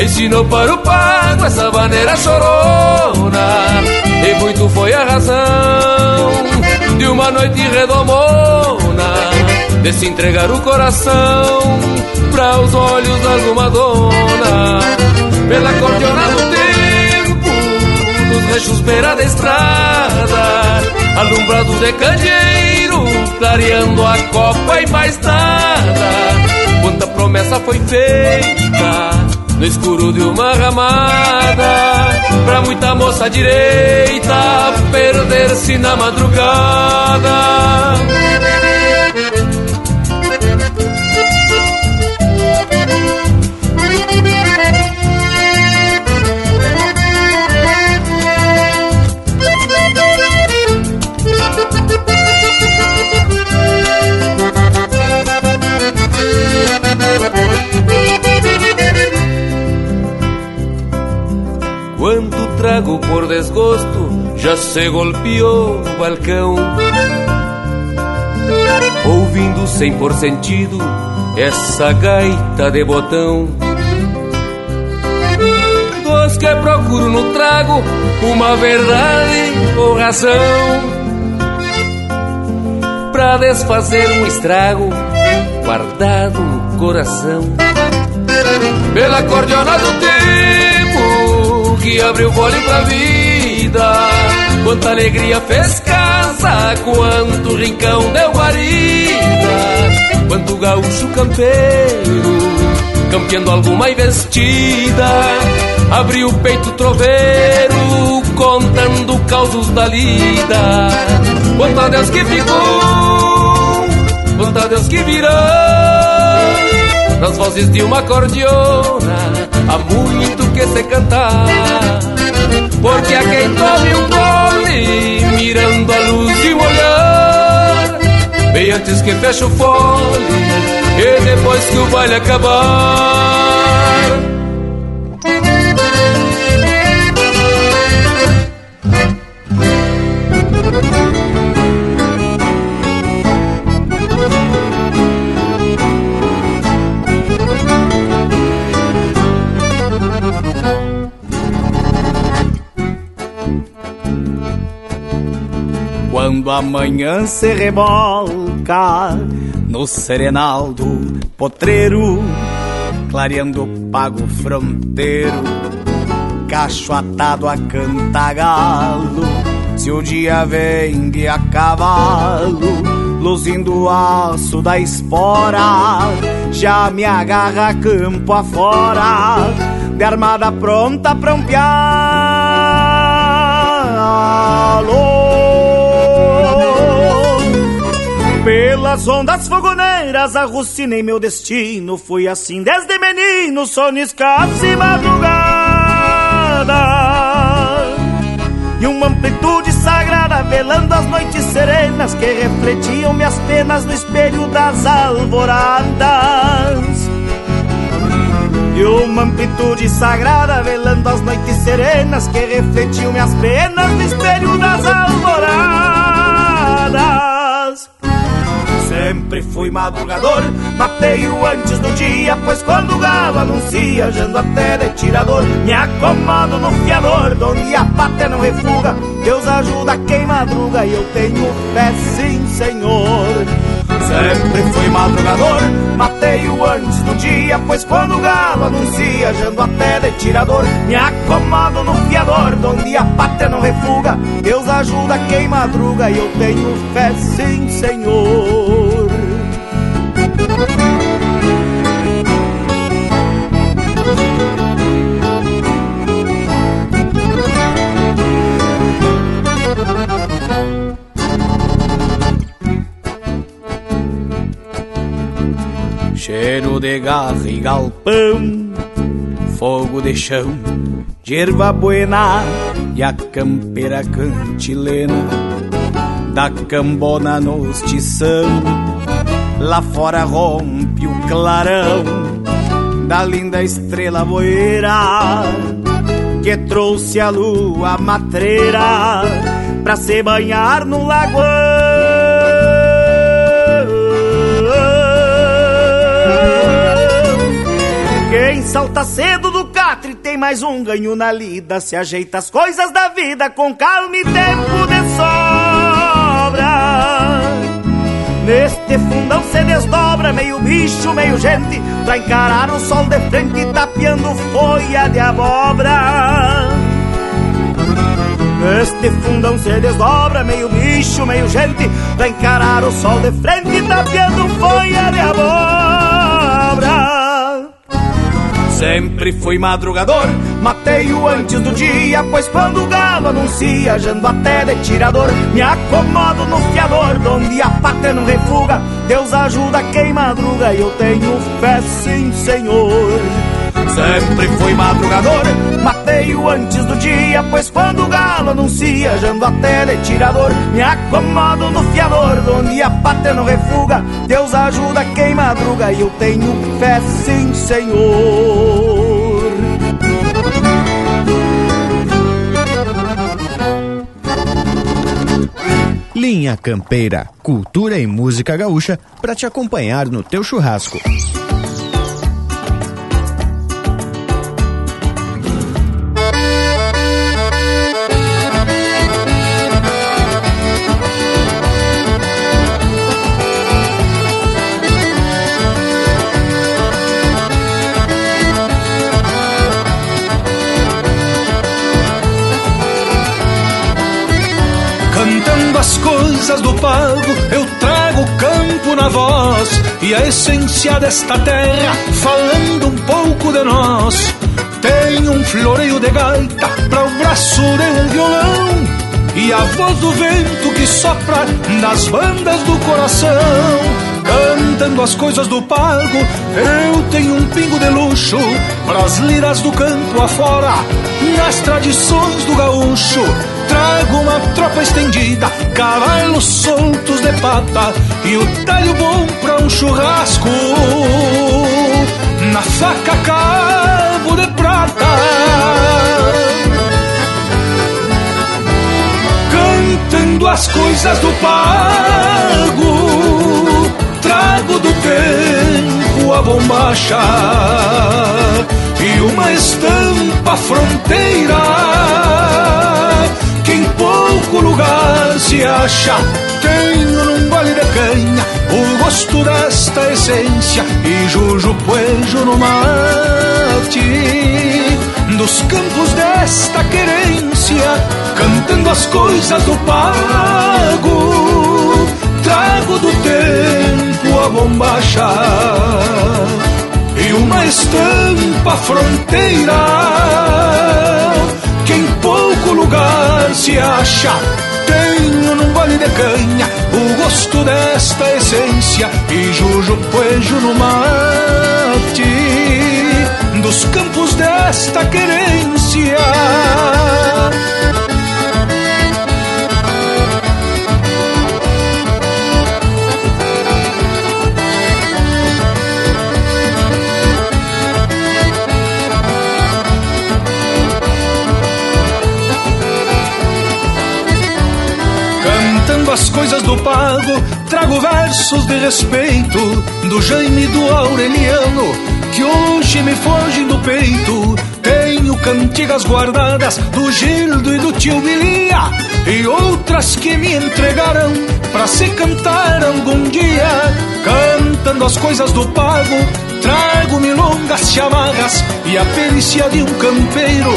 Ensinou para o pago essa maneira chorona E muito foi a razão de uma noite redomona De se entregar o coração para os olhos de alguma dona Pela cordiona do tempo, dos rechos beira da estrada Alumbrados de candeeiro, clareando a copa e mais nada. Quanta promessa foi feita no escuro de uma ramada, pra muita moça direita perder-se na madrugada. Quanto trago por desgosto já se golpeou no balcão. Ouvindo sem por sentido essa gaita de botão. Dos que procuro no trago uma verdade ou razão. Pra desfazer um estrago guardado no coração. Pela cordiona do tempo que abriu vôlei pra vida. Quanta alegria fez casa, quanto rincão deu guarida. Quanto gaúcho campeiro, campeando alguma investida. Abriu o peito troveiro, contando causos da lida. Quanto Deus que ficou, quanto Deus que virou nas vozes de uma cordiona
há muito que se cantar. Porque a quem tome um gole, mirando a luz de um olhar, bem antes que feche o fole, e depois que o baile acabar.
Quando amanhã se rebolca no serenal do potreiro, clareando o pago fronteiro, cacho atado a cantagalo. Se o dia vem de a cavalo, luzindo o aço da espora, já me agarra campo afora, de armada pronta pra um pialo. Pelas ondas fogoneiras arrucinei meu destino. Fui assim desde menino, sono escasso e madrugada. E uma amplitude sagrada velando as noites serenas Que refletiam minhas penas no espelho das alvoradas. E uma amplitude sagrada velando as noites serenas que refletiam minhas penas no espelho das alvoradas. Sempre fui madrugador, mateio antes do dia, pois quando o galo anuncia, jando até de tirador, me acomodo no fiador, donde a pátria não refuga, Deus ajuda quem madruga e eu tenho fé sim, Senhor. Sempre fui madrugador, mateio antes do dia, pois quando o galo anuncia, jando até de tirador, me acomodo no fiador, donde a pátria não refuga, Deus ajuda quem madruga e eu tenho fé sim, Senhor. De garra e galpão, fogo de chão, de erva buena e a campeira cantilena da cambona nos tição. Lá fora rompe o clarão da linda estrela boeira que trouxe a lua matreira pra se banhar no lagoão. Quem salta cedo do catre tem mais um ganho na lida. Se ajeita as coisas da vida com calma e tempo de sobra. Neste fundão se desdobra meio bicho, meio gente, pra encarar o sol de frente tapeando folha de abóbora. Neste fundão se desdobra meio bicho, meio gente, pra encarar o sol de frente tapeando folha de abóbora. Sempre fui madrugador, matei-o antes do dia, pois quando o galo anuncia, jando até de tirador, me acomodo no fiador, donde a pátria não refuga, Deus ajuda quem madruga e eu tenho fé sim, Senhor. Sempre fui madrugador, matei-o antes do dia, pois quando o galo anuncia, jando até de tirador, me acomodo no fiador, donde a pátria não refuga, Deus ajuda quem madruga e eu tenho fé sim, Senhor.
Linha Campeira, cultura e música gaúcha para te acompanhar no teu churrasco.
E a essência desta terra, falando um pouco de nós. Tenho um floreio de gaita para o braço de um violão e a voz do vento que sopra nas bandas do coração. cantando as coisas do pago. Eu tenho um pingo de luxo pras liras do campo afora, nas tradições do gaúcho. Trago uma tropa estendida, cavalos soltos de pata e o talho bom pra um churrasco. Na faca cabo de prata. Cantando as coisas do pago, trago do tempo a bombacha e uma estampa fronteira pouco lugar se acha. Tenho num gole de canha o gosto desta essência e jujo puejo no mate dos campos desta querência, cantando as coisas do pago. Trago do tempo a bombacha e uma estampa fronteira pouco lugar se acha. Tenho num gole de canha o gosto desta essência e jujo puejo no mate dos campos desta querência. As coisas do pago, trago versos de respeito do Jaime e do Aureliano, que hoje me fogem do peito. Tenho cantigas guardadas do Gildo e do tio Bilia, e outras que me entregaram pra se cantar algum dia. Cantando as coisas do pago, trago milongas chamarras e a perícia de um campeiro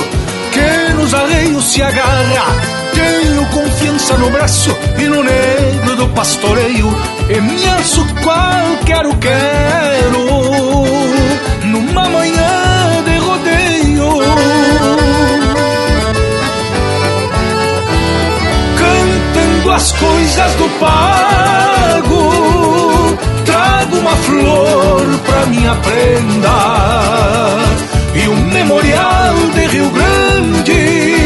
que nos arreios se agarra. Tenho confiança no braço e no negro do pastoreio. E me alço qualquer o quero numa manhã de rodeio. Cantando as coisas do pago, trago uma flor pra minha prenda e um memorial de Rio Grande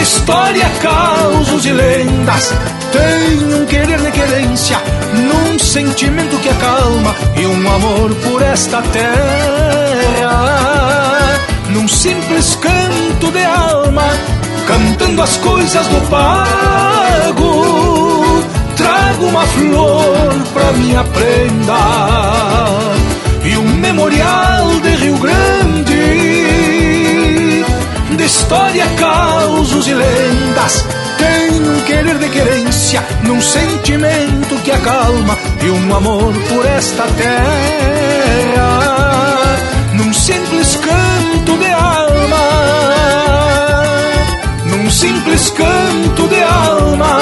história, causos e lendas. Tenho um querer de querência, num sentimento que acalma e um amor por esta terra. Num simples canto de alma, cantando as coisas do pago. Trago uma flor pra minha prenda e um memorial de Rio Grande de história, causos e lendas. Tenho um querer de querência, num sentimento que acalma e um amor por esta terra, num simples canto de alma, num simples canto de alma.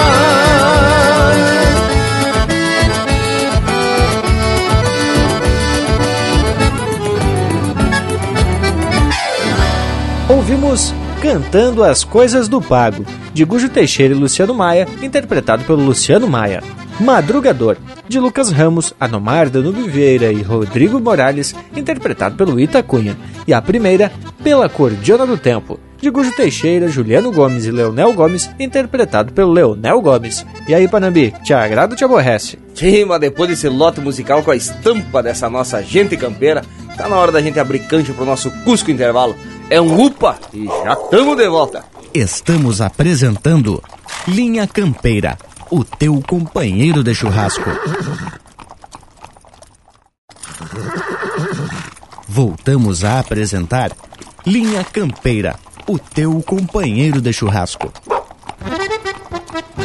Ouvimos Cantando as Coisas do Pago, de Gujo Teixeira e Luciano Maia, interpretado pelo Luciano Maia. Madrugador, de Lucas Ramos, Anomar Danube Vieira e Rodrigo Morales, interpretado pelo Ita Cunha. E a primeira, Pela Cordiona do Tempo, de Gujo Teixeira, Juliano Gomes e Leonel Gomes, interpretado pelo Leonel Gomes. E aí, Panambi, te agrada ou te aborrece?
Sim, mas depois desse lote musical com a estampa dessa nossa gente campeira, tá na hora da gente abrir cancha pro nosso Cusco Intervalo. É um UPA e já estamos de volta.
Estamos apresentando Linha Campeira, o teu companheiro de churrasco. Voltamos a apresentar Linha Campeira, o teu companheiro de churrasco.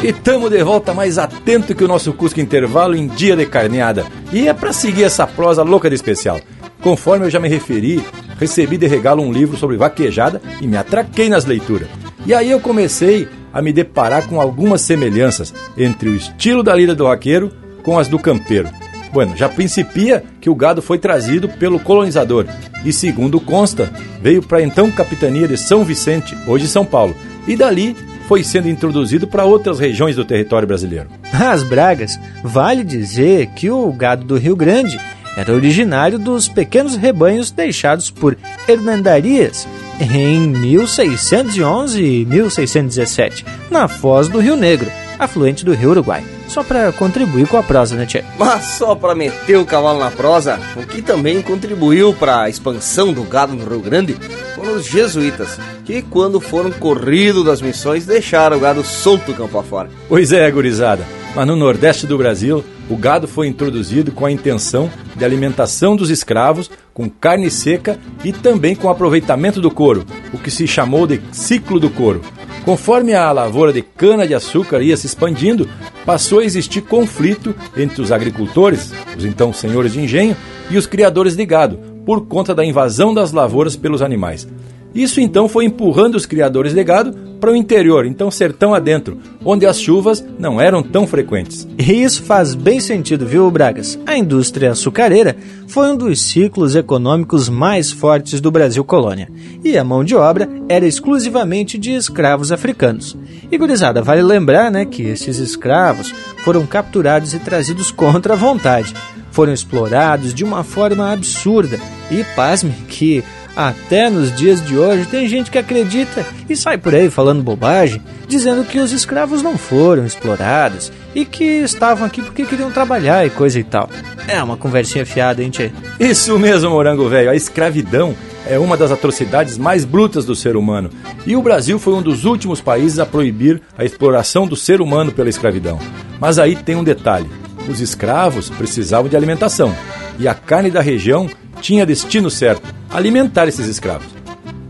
E tamo de volta mais atento que o nosso Cusco Intervalo em dia de carneada. E é para seguir essa prosa louca de especial. Conforme eu já me referi, recebi de regalo um livro sobre vaquejada e me atraquei nas leituras. E aí eu comecei a me deparar com algumas semelhanças entre o estilo da lida do vaqueiro com as do campeiro. Bueno, já principia que o gado foi trazido pelo colonizador e, segundo consta, veio para a então capitania de São Vicente, hoje São Paulo, e dali foi sendo introduzido para outras regiões do território brasileiro.
As Bragas, vale dizer que o gado do Rio Grande era originário dos pequenos rebanhos deixados por Hernandarias em 1611 e 1617, na foz do Rio Negro, afluente do Rio Uruguai. Só para contribuir com a prosa, né, Tchê?
Mas só para meter o cavalo na prosa, o que também contribuiu para a expansão do gado no Rio Grande foram os jesuítas, que quando foram corridos das missões deixaram o gado solto campo afora.
Pois é, gurizada. Mas no Nordeste do Brasil, o gado foi introduzido com a intenção de alimentação dos escravos, com carne seca e também com aproveitamento do couro, o que se chamou de ciclo do couro. Conforme a lavoura de cana-de-açúcar ia se expandindo, passou a existir conflito entre os agricultores, os então senhores de engenho, e os criadores de gado, por conta da invasão das lavouras pelos animais. Isso então foi empurrando os criadores de gado para o interior, então sertão adentro, onde as chuvas não eram tão frequentes.
E isso faz bem sentido, viu, Bragas? A indústria açucareira foi um dos ciclos econômicos mais fortes do Brasil colônia, e a mão de obra era exclusivamente de escravos africanos. E gurizada, vale lembrar, né, que esses escravos foram capturados e trazidos contra a vontade. Foram explorados de uma forma absurda e, pasme, que até nos dias de hoje tem gente que acredita e sai por aí falando bobagem, dizendo que os escravos não foram explorados e que estavam aqui porque queriam trabalhar e coisa e tal. É uma conversinha fiada, hein, tchê?
Isso mesmo, morango velho. A escravidão é uma das atrocidades mais brutas do ser humano. E o Brasil foi um dos últimos países a proibir a exploração do ser humano pela escravidão. Mas aí tem um detalhe: os escravos precisavam de alimentação e a carne da região tinha destino certo: alimentar esses escravos.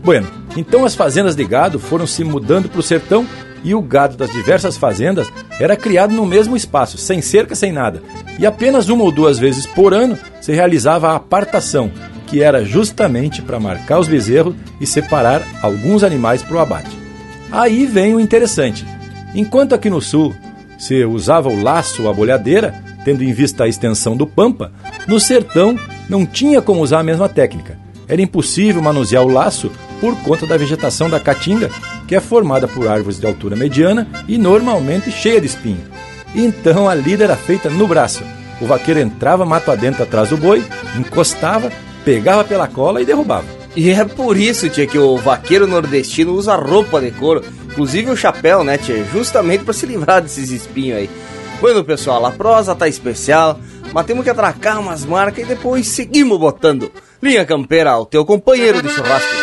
Bueno, então as fazendas de gado foram se mudando para o sertão e o gado das diversas fazendas era criado no mesmo espaço, sem cerca, sem nada. E apenas uma ou duas vezes por ano se realizava a apartação, que era justamente para marcar os bezerros e separar alguns animais para o abate. Aí vem o interessante. Enquanto aqui no sul se usava o laço ou a bolhadeira, tendo em vista a extensão do pampa, no sertão não tinha como usar a mesma técnica. Era impossível manusear o laço por conta da vegetação da caatinga, que é formada por árvores de altura mediana e normalmente cheia de espinho. Então a lida era feita no braço. O vaqueiro entrava mato adentro atrás do boi, encostava, pegava pela cola e derrubava.
E é por isso, tia, que o vaqueiro nordestino usa roupa de couro, inclusive o chapéu, né, tia? Justamente para se livrar desses espinhos aí. Bueno, pessoal, a prosa tá especial, mas temos que atracar umas marcas e depois seguimos botando. Linha Campeira, o teu companheiro de churrasco.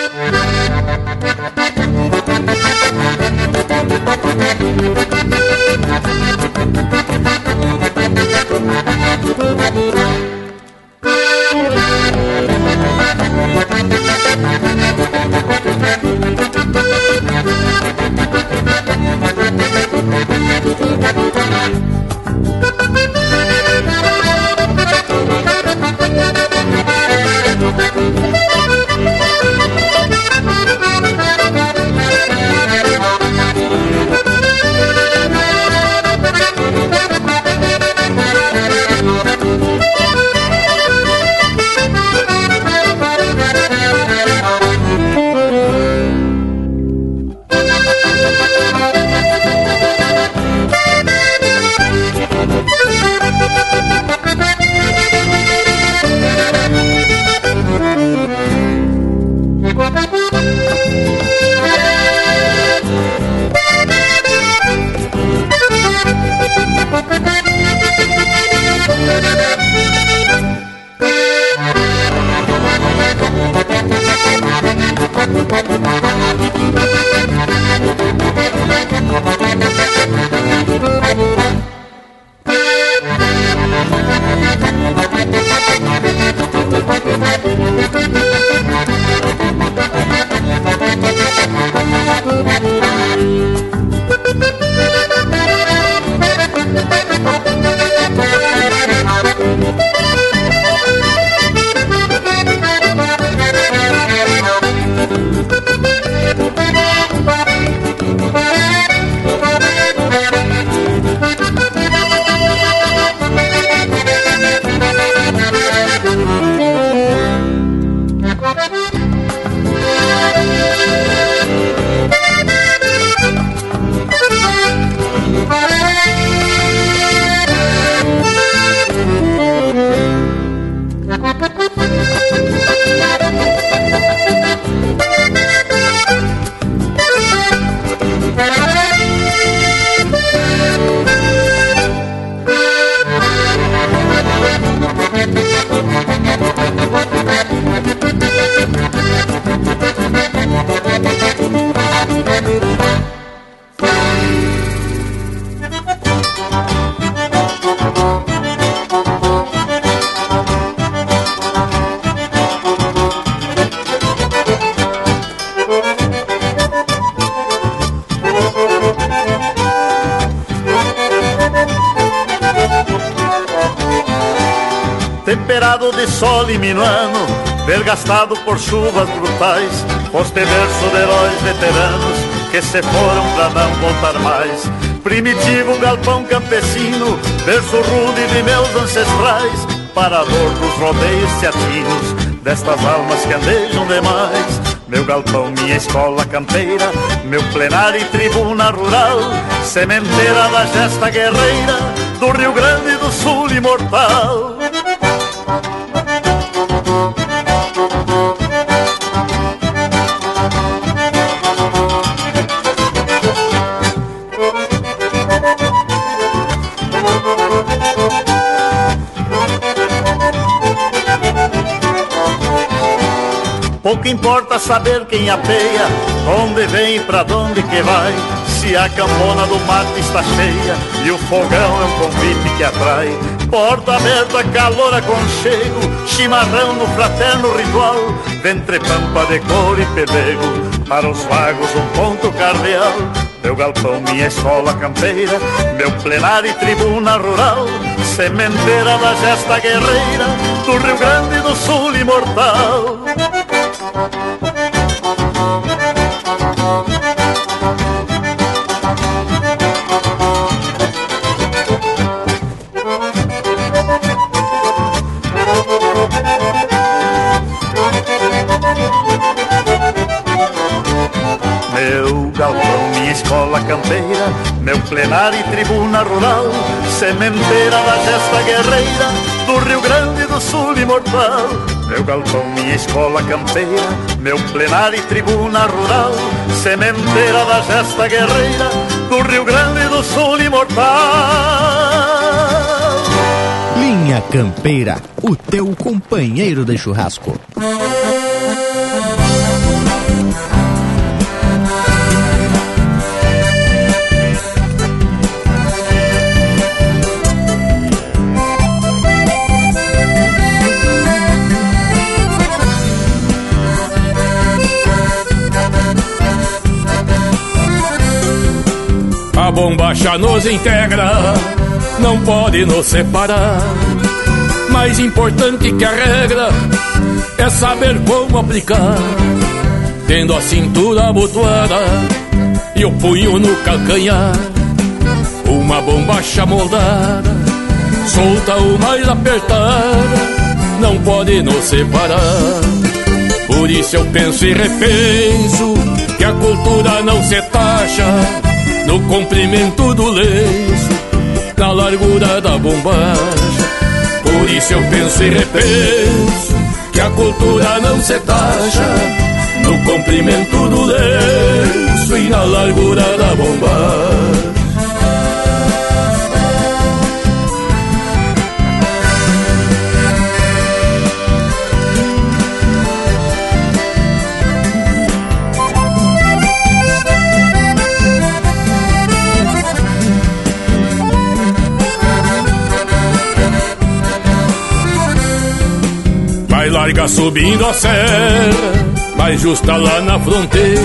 Thank you. Parador dos rodeios teatinos, destas almas que andejam demais. Meu galpão, minha escola campeira, meu plenário e tribuna rural, sementeira da gesta guerreira, do Rio Grande do Sul imortal. Pouco importa saber quem apeia, onde vem e pra onde que vai. Se a campona do mate está cheia e o fogão é um convite que atrai. Porta aberta, calor, aconchego, chimarrão no fraterno ritual. Ventre pampa de cor e pelego, para os vagos um ponto cardeal. Meu galpão, minha escola campeira, meu plenário e tribuna rural, sementeira da gesta guerreira, do Rio Grande do Sul imortal. Plenário e tribuna rural, sementeira da gesta guerreira, do Rio Grande do Sul imortal. Meu galpão, minha escola campeira, meu plenário e tribuna rural, sementeira da gesta guerreira, do Rio Grande do Sul imortal.
Linha Campeira, o teu companheiro de churrasco.
Bombacha nos integra, não pode nos separar. Mais importante que a regra é saber como aplicar. Tendo a cintura abotoada e o punho no calcanhar. Uma bombacha moldada, solta ou mais apertada, não pode nos separar. Por isso eu penso e repenso que a cultura não se taxa no comprimento do lenço, na largura da bombacha. Por isso eu penso e repenso que a cultura não se taxa no comprimento do lenço e na largura da bombacha. Larga subindo a serra, mais justa lá na fronteira.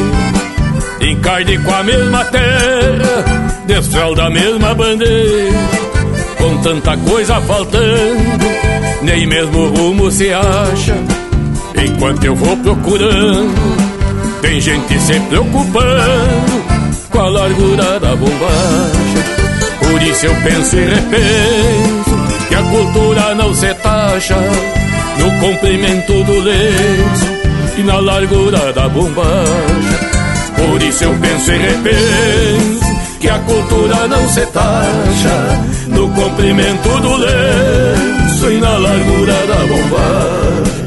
Encarde com a mesma terra, desfralda a mesma bandeira. Com tanta coisa faltando, nem mesmo rumo se acha. Enquanto eu vou procurando, tem gente se preocupando com a largura da bombacha. Por isso eu penso e repenso que a cultura não se taxa no comprimento do lenço e na largura da bombacha. Por isso eu penso e repenso que a cultura não se taxa no comprimento do lenço e na largura da bombacha.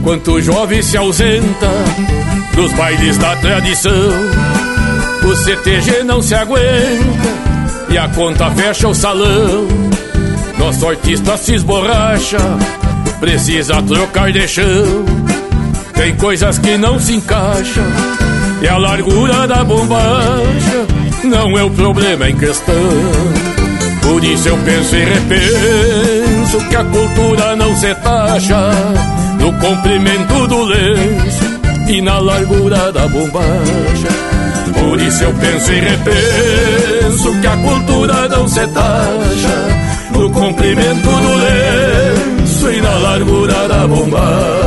Enquanto o jovem se ausenta dos bailes da tradição, o CTG não se aguenta e a conta fecha o salão. Nosso artista se esborracha, precisa trocar de chão. Tem coisas que não se encaixam E a largura da bombacha não é o problema em questão. Por isso eu penso e repenso que a cultura não se taxa no comprimento do lenço e na largura da bombacha. Por isso eu penso e repenso que a cultura não se taxa no comprimento do lenço e na largura da bombacha.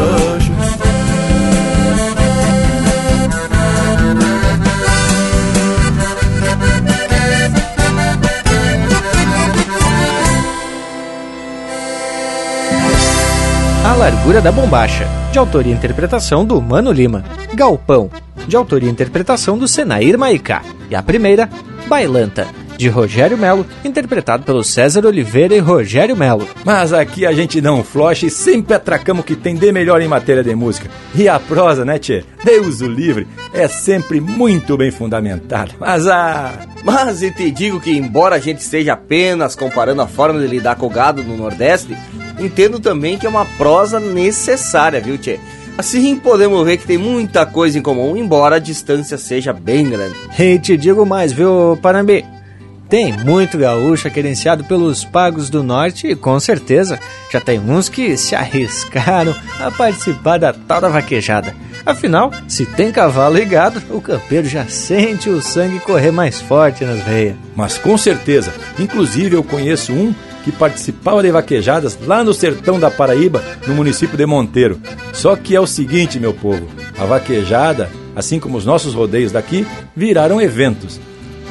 Largura da Bombacha, de autoria e interpretação do Mano Lima. Galpão, de autoria e interpretação do Senair Maicá. E a primeira, Bailanta, de Rogério Melo, interpretado pelo César Oliveira e Rogério Melo.
Mas aqui a gente não flocha e sempre atracamos o que tem de melhor em matéria de música. E a prosa, né, tchê? Deus o livre, é sempre muito bem fundamentada. Mas a...
Mas e te digo que, embora a gente esteja apenas comparando a forma de lidar com o gado no Nordeste, entendo também que é uma prosa necessária, viu, Tchê? Assim podemos ver que tem muita coisa em comum, embora a distância seja bem grande.
E te digo mais, viu, Parambi? Tem muito gaúcho querenciado pelos pagos do norte e com certeza já tem uns que se arriscaram a participar da tal da vaquejada. Afinal, se tem cavalo ligado, o campeiro já sente o sangue correr mais forte nas veias.
Mas com certeza, inclusive eu conheço um que participava de vaquejadas lá no sertão da Paraíba, no município de Monteiro. Só que é o seguinte, meu povo, a vaquejada, assim como os nossos rodeios daqui, viraram eventos.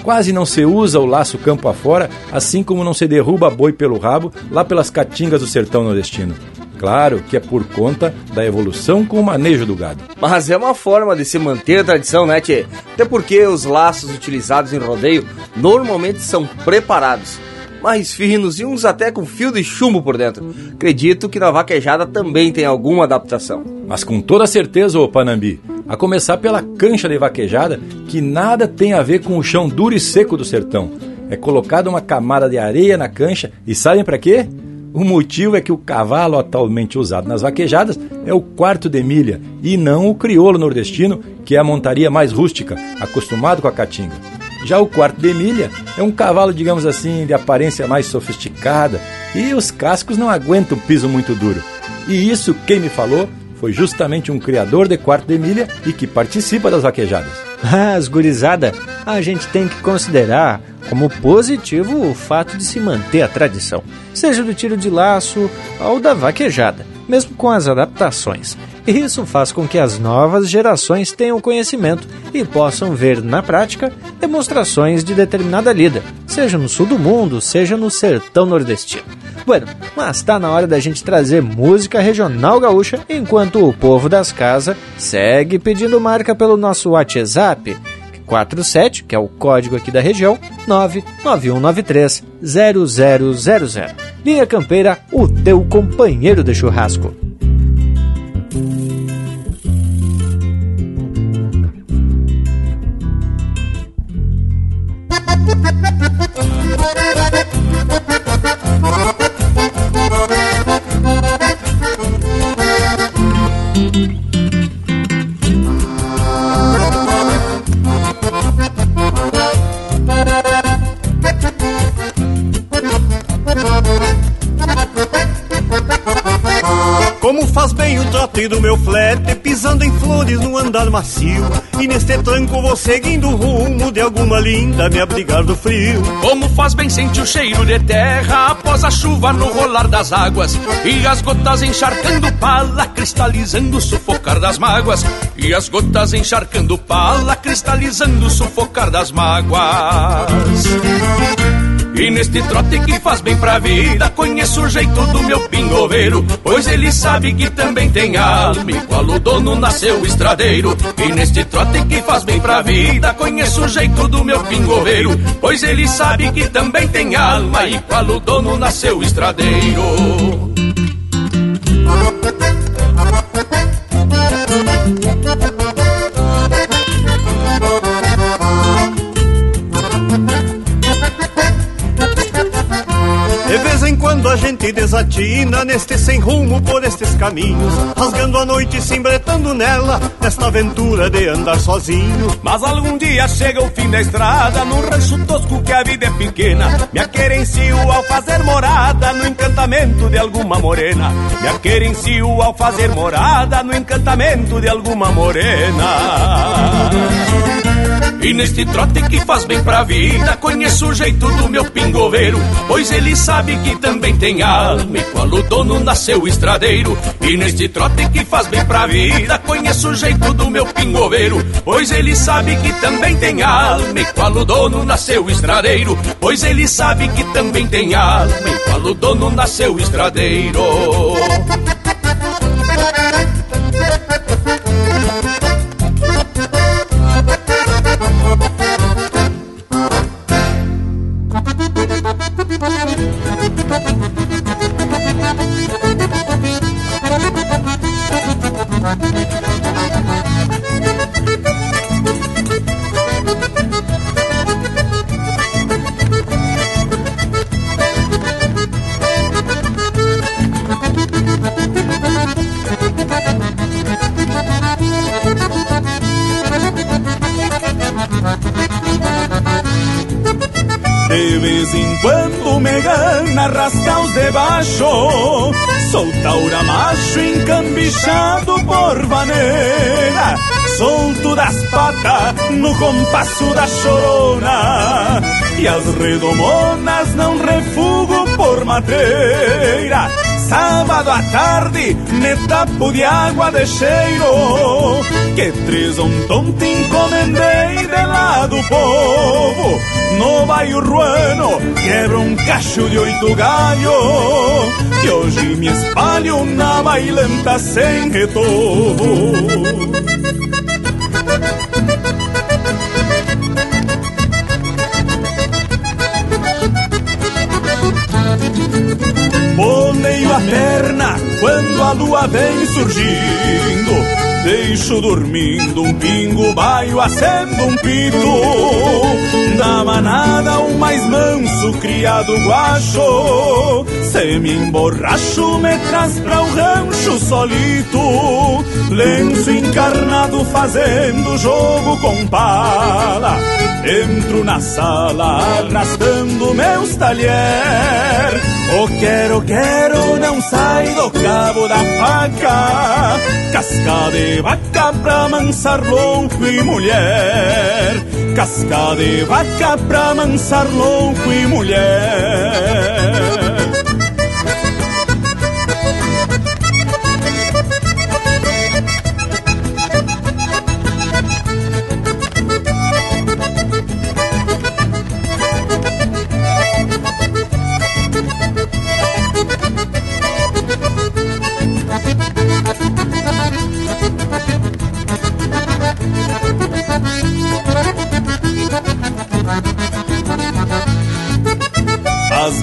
Quase não se usa o laço campo afora, assim como não se derruba boi pelo rabo lá pelas caatingas do sertão nordestino. Claro que é por conta da evolução com o manejo do gado.
Mas é uma forma de se manter a tradição, né, Tchê? Até porque os laços utilizados em rodeio normalmente são preparados mais finos e uns até com fio de chumbo por dentro. Acredito que na vaquejada também tem alguma adaptação.
Mas com toda certeza, ô Panambi, a começar pela cancha de vaquejada, que nada tem a ver com o chão duro e seco do sertão. É colocada uma camada de areia na cancha e sabem para quê? O motivo é que o cavalo atualmente usado nas vaquejadas é o quarto de milha e não o crioulo nordestino, que é a montaria mais rústica, acostumado com a caatinga. Já o quarto de milha é um cavalo, digamos assim, de aparência mais sofisticada e os cascos não aguentam piso muito duro. E isso quem me falou foi justamente um criador de quarto de milha e que participa das vaquejadas. *laughs*
Mas, gurizada, a gente tem que considerar como positivo o fato de se manter a tradição, seja do tiro de laço ou da vaquejada, mesmo com as adaptações. Isso faz com que as novas gerações tenham conhecimento e possam ver na prática demonstrações de determinada lida, seja no sul do mundo, seja no sertão nordestino. Bueno, mas está na hora da gente trazer música regional gaúcha enquanto o povo das casas segue pedindo marca pelo nosso WhatsApp 47, que é o código aqui da região, 99193 0000. Linha Campeira, o teu companheiro de churrasco.
Tranco vou seguindo o rumo de alguma linda me abrigar do frio.
Como faz bem sentir o cheiro de terra após a chuva no rolar das águas. E as gotas encharcando pala, cristalizando o sufocar das mágoas. E as gotas encharcando pala, cristalizando o sufocar das mágoas. E neste trote que faz bem pra vida, conheço o jeito do meu pingoveiro, pois ele sabe que também tem alma, igual o dono nasceu estradeiro. E neste trote que faz bem pra vida, conheço o jeito do meu pingoveiro, pois ele sabe que também tem alma, igual o dono nasceu estradeiro.
A gente desatina neste sem rumo por estes caminhos, rasgando a noite e se embretando nela, nesta aventura de andar sozinho.
Mas algum dia chega o fim da estrada, num rancho tosco que a vida é pequena. Me aquerencio ao fazer morada no encantamento de alguma morena. Me aquerencio ao fazer morada no encantamento de alguma morena. E neste trote que faz bem pra vida, conheço o jeito do meu pingoveiro, pois ele sabe que também tem alma, e qual o dono nasceu estradeiro. E neste trote que faz bem pra vida, conheço o jeito do meu pingoveiro, pois ele sabe que também tem alma, e qual o dono nasceu estradeiro. Pois ele sabe que também tem alma, e qual o dono nasceu estradeiro. No compasso da chorona, e as redomonas não refugo por matreira. Sábado à tarde, me tapo de água de cheiro, que três tonto encomendei de lá do povo no bairro ruano quebra um cacho de oito galho E hoje me espalho na bailanta sem retorno a perna quando a lua vem surgindo Deixo dormindo um pingo, baio acendo um pito Da manada o mais manso, criado guacho Se me emborracho, me traz pra o rancho solito. Lenço encarnado fazendo jogo com pala. Entro na sala arrastando meus talher. O quero, quero não sai do cabo da faca. Casca de vaca pra mansar louco e mulher Casca de vaca pra mansar louco e mulher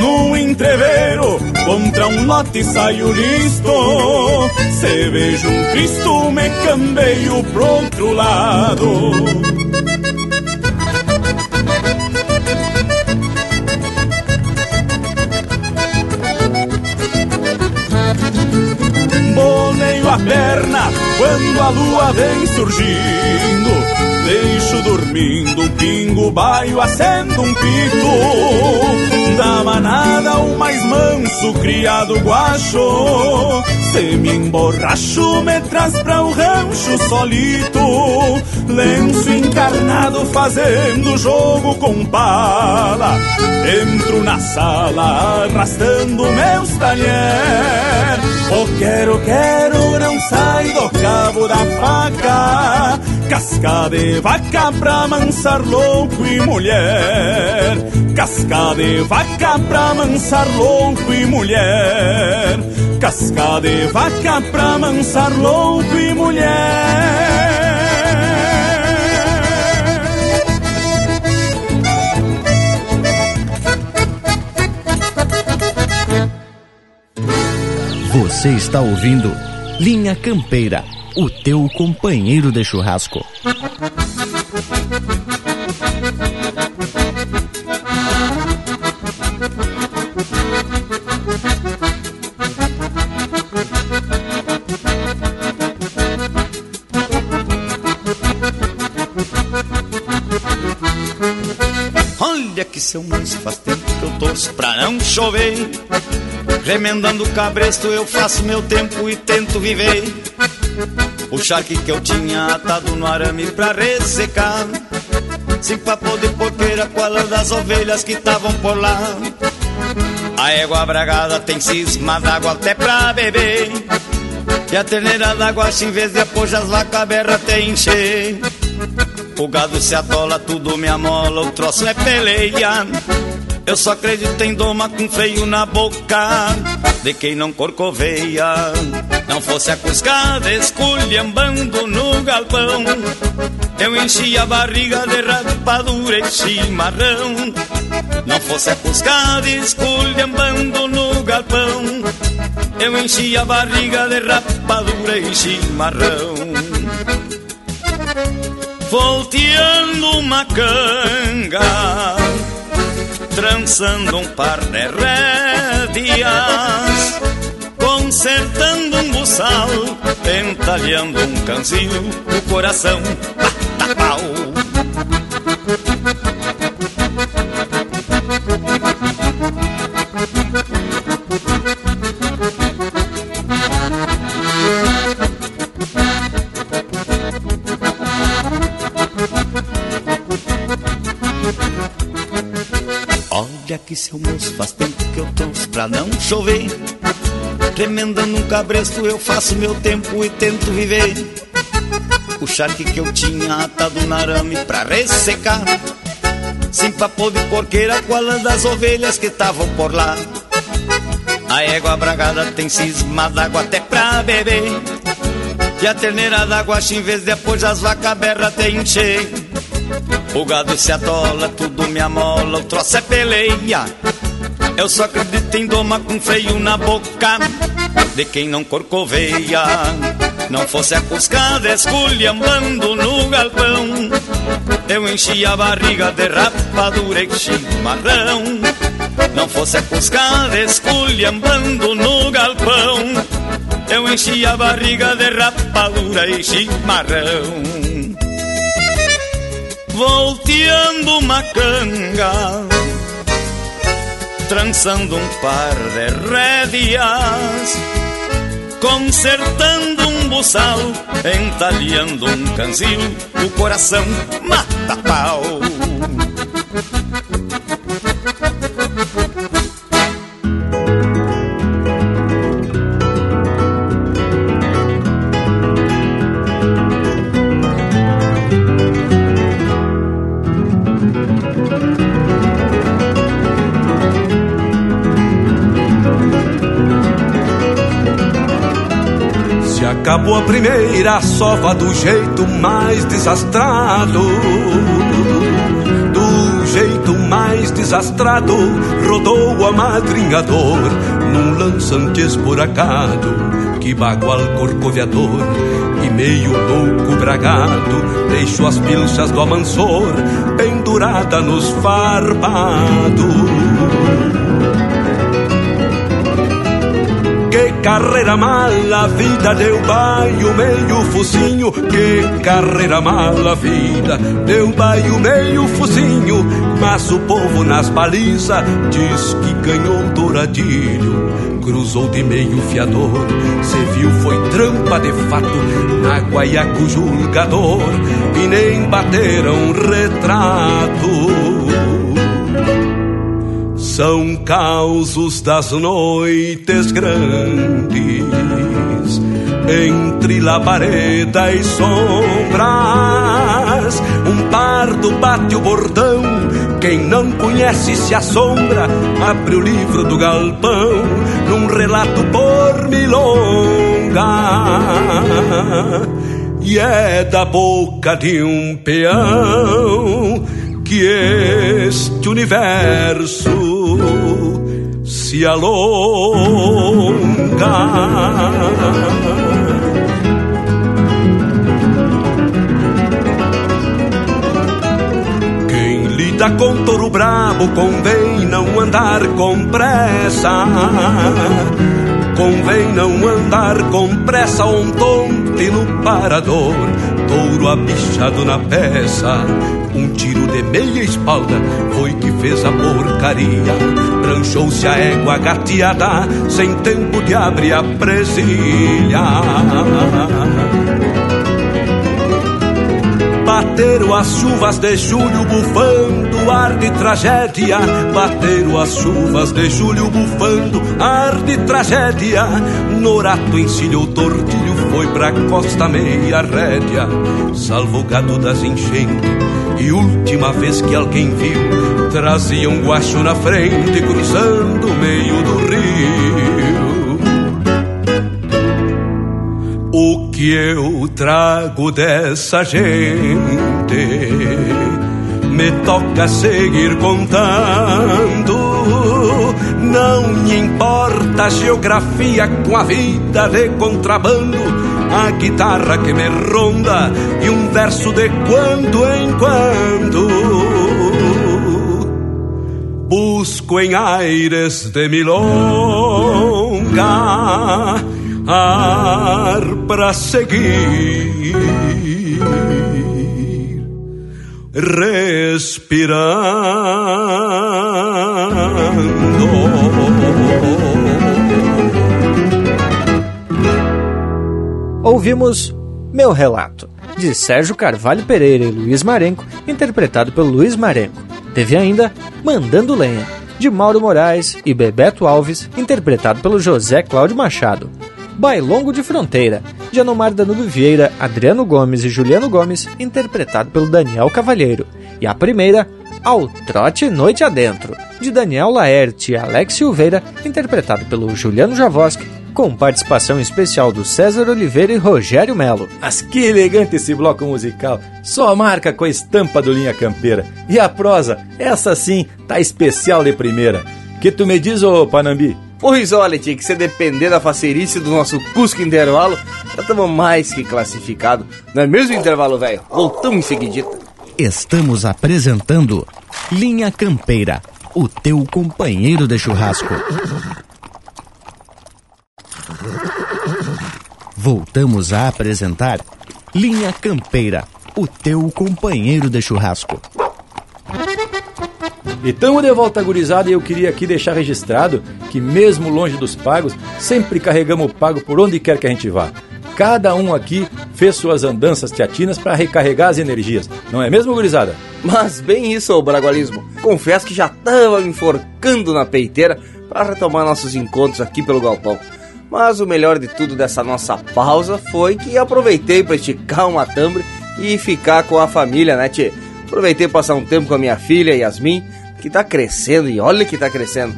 no entreveiro, contra um lote saio listo. Se vejo um Cristo, me cambeio pro outro lado. Quando a lua vem surgindo Deixo dormindo um pingo, baio, acendo um pito. Da manada o mais manso, criado guacho Se me emborracho, me traz pra o rancho solito. Lenço encarnado fazendo jogo com pala Entro na sala arrastando meus talher. O quero, quero não do cabo da faca Casca de vaca pra mansar louco e mulher. Casca de vaca pra mansar louco e mulher. Casca de vaca pra mansar louco e mulher.
Você está ouvindo Linha Campeira, o teu companheiro de churrasco.
Olha que seu manso faz tempo que eu torço pra não chover Remendando o cabresto eu faço meu tempo e tento viver O charque que eu tinha atado no arame pra ressecar Sem papo de porqueira com a lã das ovelhas que estavam por lá. A égua bragada tem cisma d'água até pra beber. E a terneira d'água em vez de apojar as vacas berra até encher. O gado se atola, tudo me amola, o troço é peleia. Eu só acredito em doma com freio na boca de quem não corcoveia. Não fosse a cuscada esculhambando no galpão, eu enchia a barriga de rapadura e chimarrão. Não fosse a cuscada esculhambando no galpão, eu enchia a barriga de rapadura e chimarrão. Volteando uma canga trançando um par de rédeas, consertando um buçal, entalhando um canzil, o coração bata pau. Olha que seu moço faz tempo que eu trouxe pra não chover Remendando um cabresto eu faço meu tempo e tento viver. O charque que eu tinha atado no arame pra ressecar. Sem papo de porqueira com a lã das ovelhas que estavam por lá? A égua bragada tem cisma d'água até pra beber. E a terneira d'água em vez de apoiar as vacas berra até encher. O gado se atola, tudo me amola, o troço é peleia. Eu só acredito em doma com freio na boca de quem não corcoveia. Não fosse a cuscada esculhambando no galpão, eu enchia a barriga de rapadura e chimarrão. Não fosse a cuscada esculhambando no galpão, eu enchia a barriga de rapadura e chimarrão volteando uma canga, trançando um par de rédeas, consertando um buçal, entalhando um canzil, o coração mata pau.
A primeira sova do jeito mais desastrado. Do jeito mais desastrado, rodou a madringador num lançante esporacado que bagual corcoviador e meio louco bragado deixou as pilchas do amansor pendurada nos farpados. Carreira mala, vida deu baio, meio focinho. Que carreira mala, vida deu baio, meio focinho. Mas o povo nas balizas diz que ganhou douradilho. Cruzou de meio fiador, se viu foi trampa de fato na guaiaco julgador e nem bateram retrato são causos das noites grandes, entre labareda e sombras. Um pardo bate o bordão, quem não conhece se assombra. Abre o livro do galpão, num relato por milonga. E é da boca de um peão que este universo se alonga. lida com touro brabo, convém não andar com pressa. Convém não andar com pressa, um tonte no parador, touro abichado na peça. Um tiro de meia espalda foi que fez a porcaria. Pranchou-se a égua gateada, sem tempo de abrir a presilha. Bateram as chuvas de julho bufando, ar de tragédia. Bateram as chuvas de julho bufando, ar de tragédia. Norato encilhou tortilho, foi pra costa meia rédea. Salvo o gado das enchentes, e última vez que alguém viu, trazia um guacho na frente, cruzando o meio do rio. O que eu trago dessa gente me toca seguir contando. Não me importa a geografia com a vida de contrabando, a guitarra que me ronda e um verso de quando em quando. Busco em aires de milonga ar para seguir, respirando.
Ouvimos Meu Relato, de Sérgio Carvalho Pereira e Luiz Marenco, interpretado pelo Luiz Marenco. Teve ainda Mandando Lenha, de Mauro Moraes e Bebeto Alves, interpretado pelo José Cláudio Machado. Bailongo de Fronteira, de Anomar Danube Vieira, Adriano Gomes e Juliano Gomes, interpretado pelo Daniel Cavalheiro. E a primeira, Ao Trote Noite Adentro, de Daniel Laerte e Alex Silveira, interpretado pelo Juliano Javoski, com participação especial do César Oliveira e Rogério Melo.
Mas que elegante esse bloco musical, só marca com a estampa do Linha Campeira. E a prosa, essa sim, tá especial de primeira. Que tu me diz, ô Panambi?
Pois olha, tinha que se depender da facerice do nosso Cusco Intervalo, já estamos mais que classificado. Não é mesmo intervalo, velho? Voltamos em seguidita.
Estamos apresentando Linha Campeira, o teu companheiro de churrasco. Voltamos a apresentar Linha Campeira, o teu companheiro de churrasco.
E tamo de volta gurizada e eu queria aqui deixar registrado que mesmo longe dos pagos, sempre carregamos o pago por onde quer que a gente vá. Cada um aqui fez suas andanças teatinas para recarregar as energias. Não é mesmo, gurizada?
Mas bem isso, o bragualismo. Confesso que já tava me enforcando na peiteira para retomar nossos encontros aqui pelo galpão. Mas o melhor de tudo dessa nossa pausa foi que aproveitei para esticar uma tambre e ficar com a família, né, tchê? Aproveitei para passar um tempo com a minha filha, Yasmin, que tá crescendo, e olha que tá crescendo.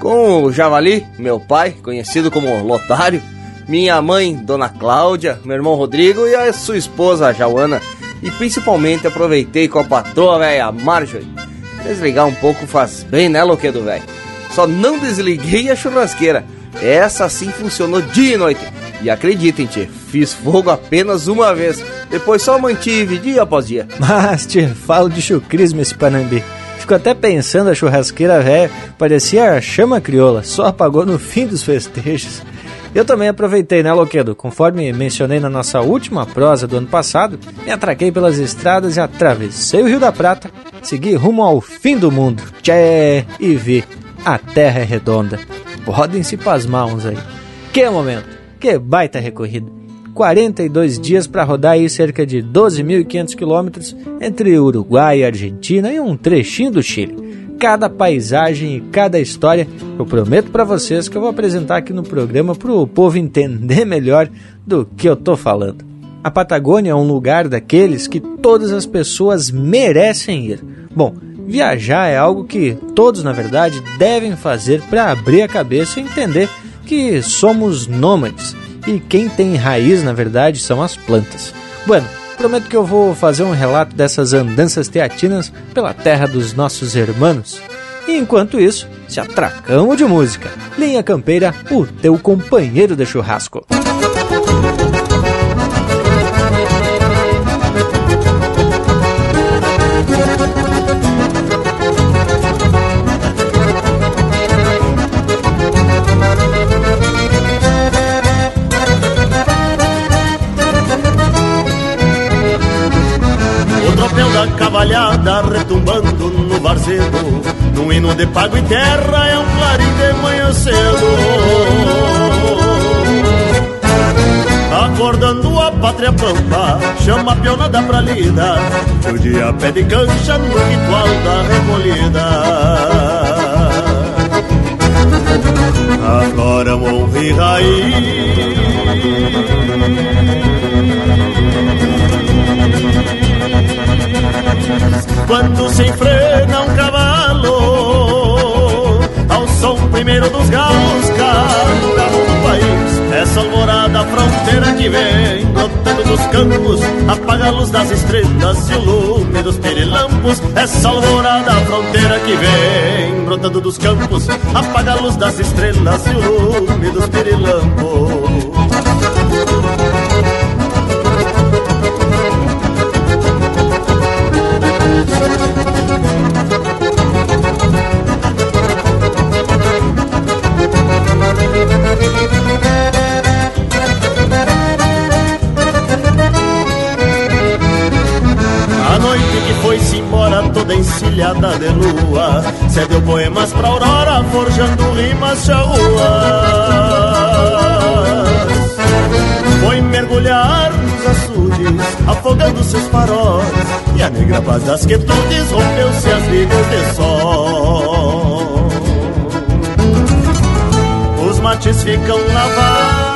Com o Javali, meu pai, conhecido como Lotário, minha mãe, Dona Cláudia, meu irmão Rodrigo e a sua esposa, Jauana. E principalmente aproveitei com a patroa, velha, Marjorie. Desligar um pouco faz bem, né, Loquedo, velho? Só não desliguei a churrasqueira. Essa sim funcionou dia e noite. E acreditem, tio, fiz fogo apenas uma vez. Depois só mantive dia após dia.
Mas, tio, falo de chucrismo esse Panambi. Fico até pensando a churrasqueira velha, parecia a chama crioula, só apagou no fim dos festejos. Eu também aproveitei, né, Loquedo? Conforme mencionei na nossa última prosa do ano passado, me atraquei pelas estradas e atravessei o Rio da Prata, segui rumo ao fim do mundo. Tchê! E vi, a terra é redonda. Podem se pasmar uns aí. Que momento! Que baita recorrida! 42 dias para rodar aí cerca de 12.500 quilômetros entre Uruguai e Argentina e um trechinho do Chile. Cada paisagem e cada história, eu prometo para vocês que eu vou apresentar aqui no programa para o povo entender *laughs* melhor do que eu tô falando. A Patagônia é um lugar daqueles que todas as pessoas merecem ir. Bom, viajar é algo que todos, na verdade, devem fazer para abrir a cabeça e entender que somos nômades e quem tem raiz, na verdade, são as plantas. Bueno, prometo que eu vou fazer um relato dessas andanças teatinas pela terra dos nossos irmãos. E enquanto isso, se atracamos de música. Linha Campeira, o teu companheiro de churrasco.
Cavalhada retumbando no varzedo Num hino de pago e terra é um clarim de manhã cedo. Acordando a pátria pampa, chama a pionada pra lida. O dia pede cancha no ritual da recolhida. Agora e raiz quando se enfrena um cavalo ao som primeiro dos galos galo do país. Essa alvorada fronteira que vem brotando dos campos apaga a luz das estrelas e o lume dos pirilampos essa alvorada fronteira que vem brotando dos campos apaga a luz das estrelas e o lume dos pirilampos encilhada de lua Cedeu poemas pra aurora, forjando rimas charruas Foi mergulhar nos açudes, afogando seus faróis E a negra paz das quietudes rompeu-se as vidas de sol Os mates ficam lavados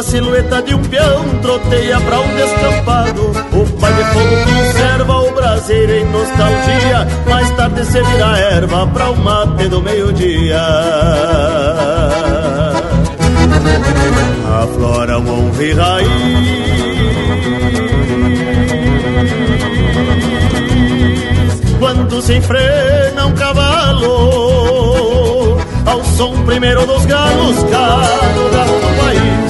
a silhueta de um peão troteia pra um descampado. O pai de fogo conserva o braseiro em nostalgia Mais tarde se vira erva pra o mate do meio-dia. Aflora um honra e raiz. Quando se enfrena um cavalo Ao som primeiro dos galos Cada do país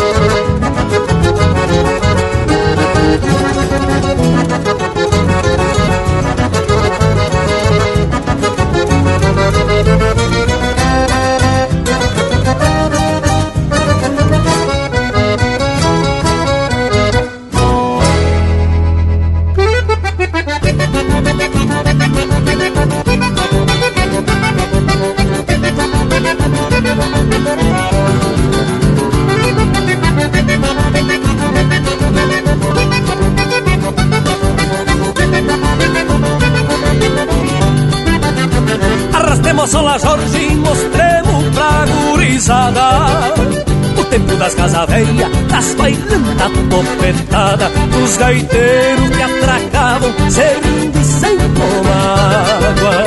topetada Dos gaiteiros que atracavam, servindo e sem mágoa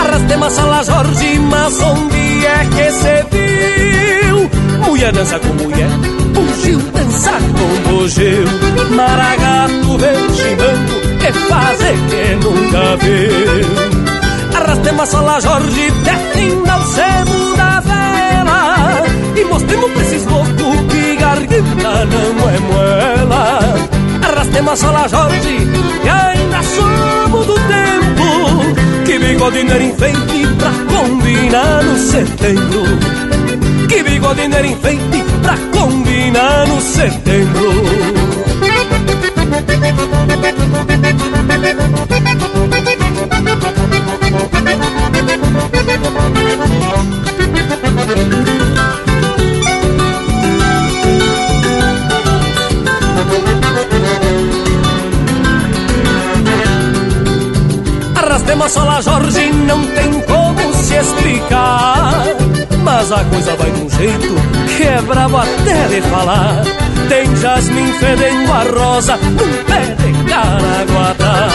Arrastemos a la Jorge, mas onde é que se viu? Mulher dança com mulher, bugio dança com bugio Maragato vem xingando, que fazer que nunca viu. Arrastemos a la Jorge, defenda o sebo da vela. E mostremos pra esses loucos garganta não é moela Arrastemos a la Jorge, e ainda somos do tempo Que bigode não era enfeite pra combinar no setembro.
Que bigodeira enfeite pra combinar no setembro brabo até de falar. Tem jasmim fedendo a rosa num pé de caraguatá.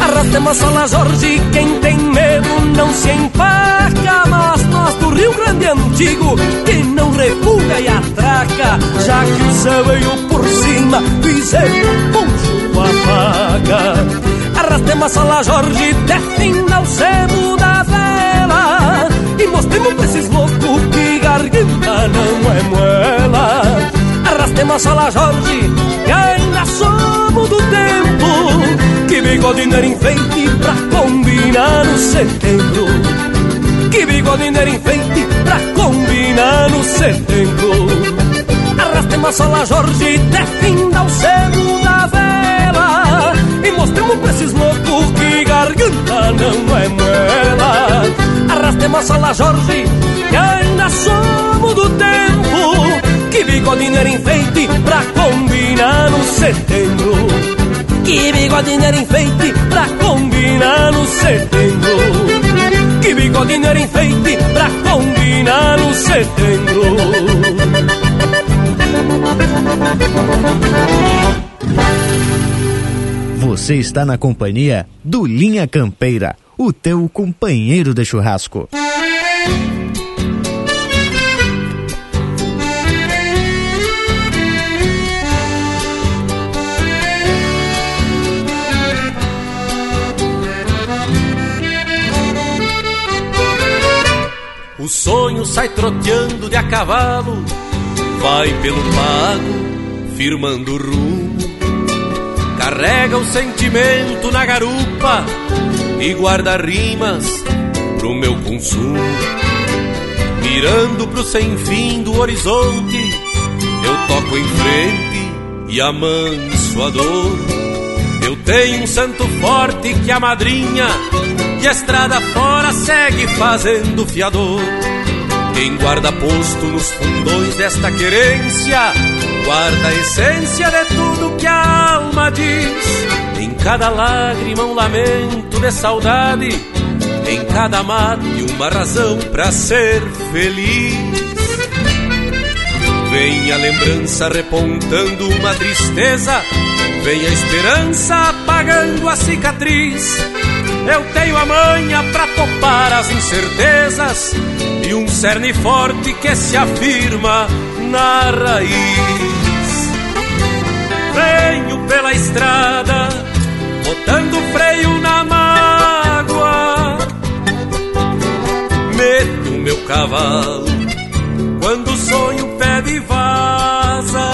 Arrastemos sola Jorge, quem tem medo não se empaca. Mas nós do Rio Grande Antigo, que não refuga e atraca. Já que o céu veio por cima, fizemos poncho a faca Arrastemos sola Jorge, defina o sebo da vela. E mostremos pra esses loucos garganta não é moela Arrastemos sola Jorge, e ainda somos do tempo que bigodinho enfeite pra combinar no setembro. Que bigodinho enfeite pra combinar no setembro. Arrastemos a sola Jorge, defina o sebo da vela. E mostremos pra esses loucos que garganta não é moela Arrastemos a sola Jorge, que ainda somos do tempo Que bigodinho enfeite pra combinar no setembro. Que bigodinho era enfeite pra combinar no setembro. Que bigodinho era enfeite pra combinar no setembro.
Você está na companhia do Linha Campeira, o teu companheiro de churrasco.
O sonho sai troteando de a cavalo, vai pelo pago, firmando rumo. Carrega o sentimento na garupa e guarda rimas pro meu consumo. Mirando pro sem fim do horizonte, eu toco em frente e amanso a dor. Eu tenho um santo forte que a madrinha e a estrada fora segue fazendo fiador. Quem guarda posto nos fundões desta querência, guarda a essência de tudo que a alma diz. Cada lágrima um lamento de saudade, em cada mate uma razão para ser feliz. Vem a lembrança repontando uma tristeza, vem a esperança apagando a cicatriz. Eu tenho a manha pra topar as incertezas e um cerne forte que se afirma na raiz. Venho pela estrada, botando freio na mágoa. Meto meu cavalo quando o sonho pede vaza.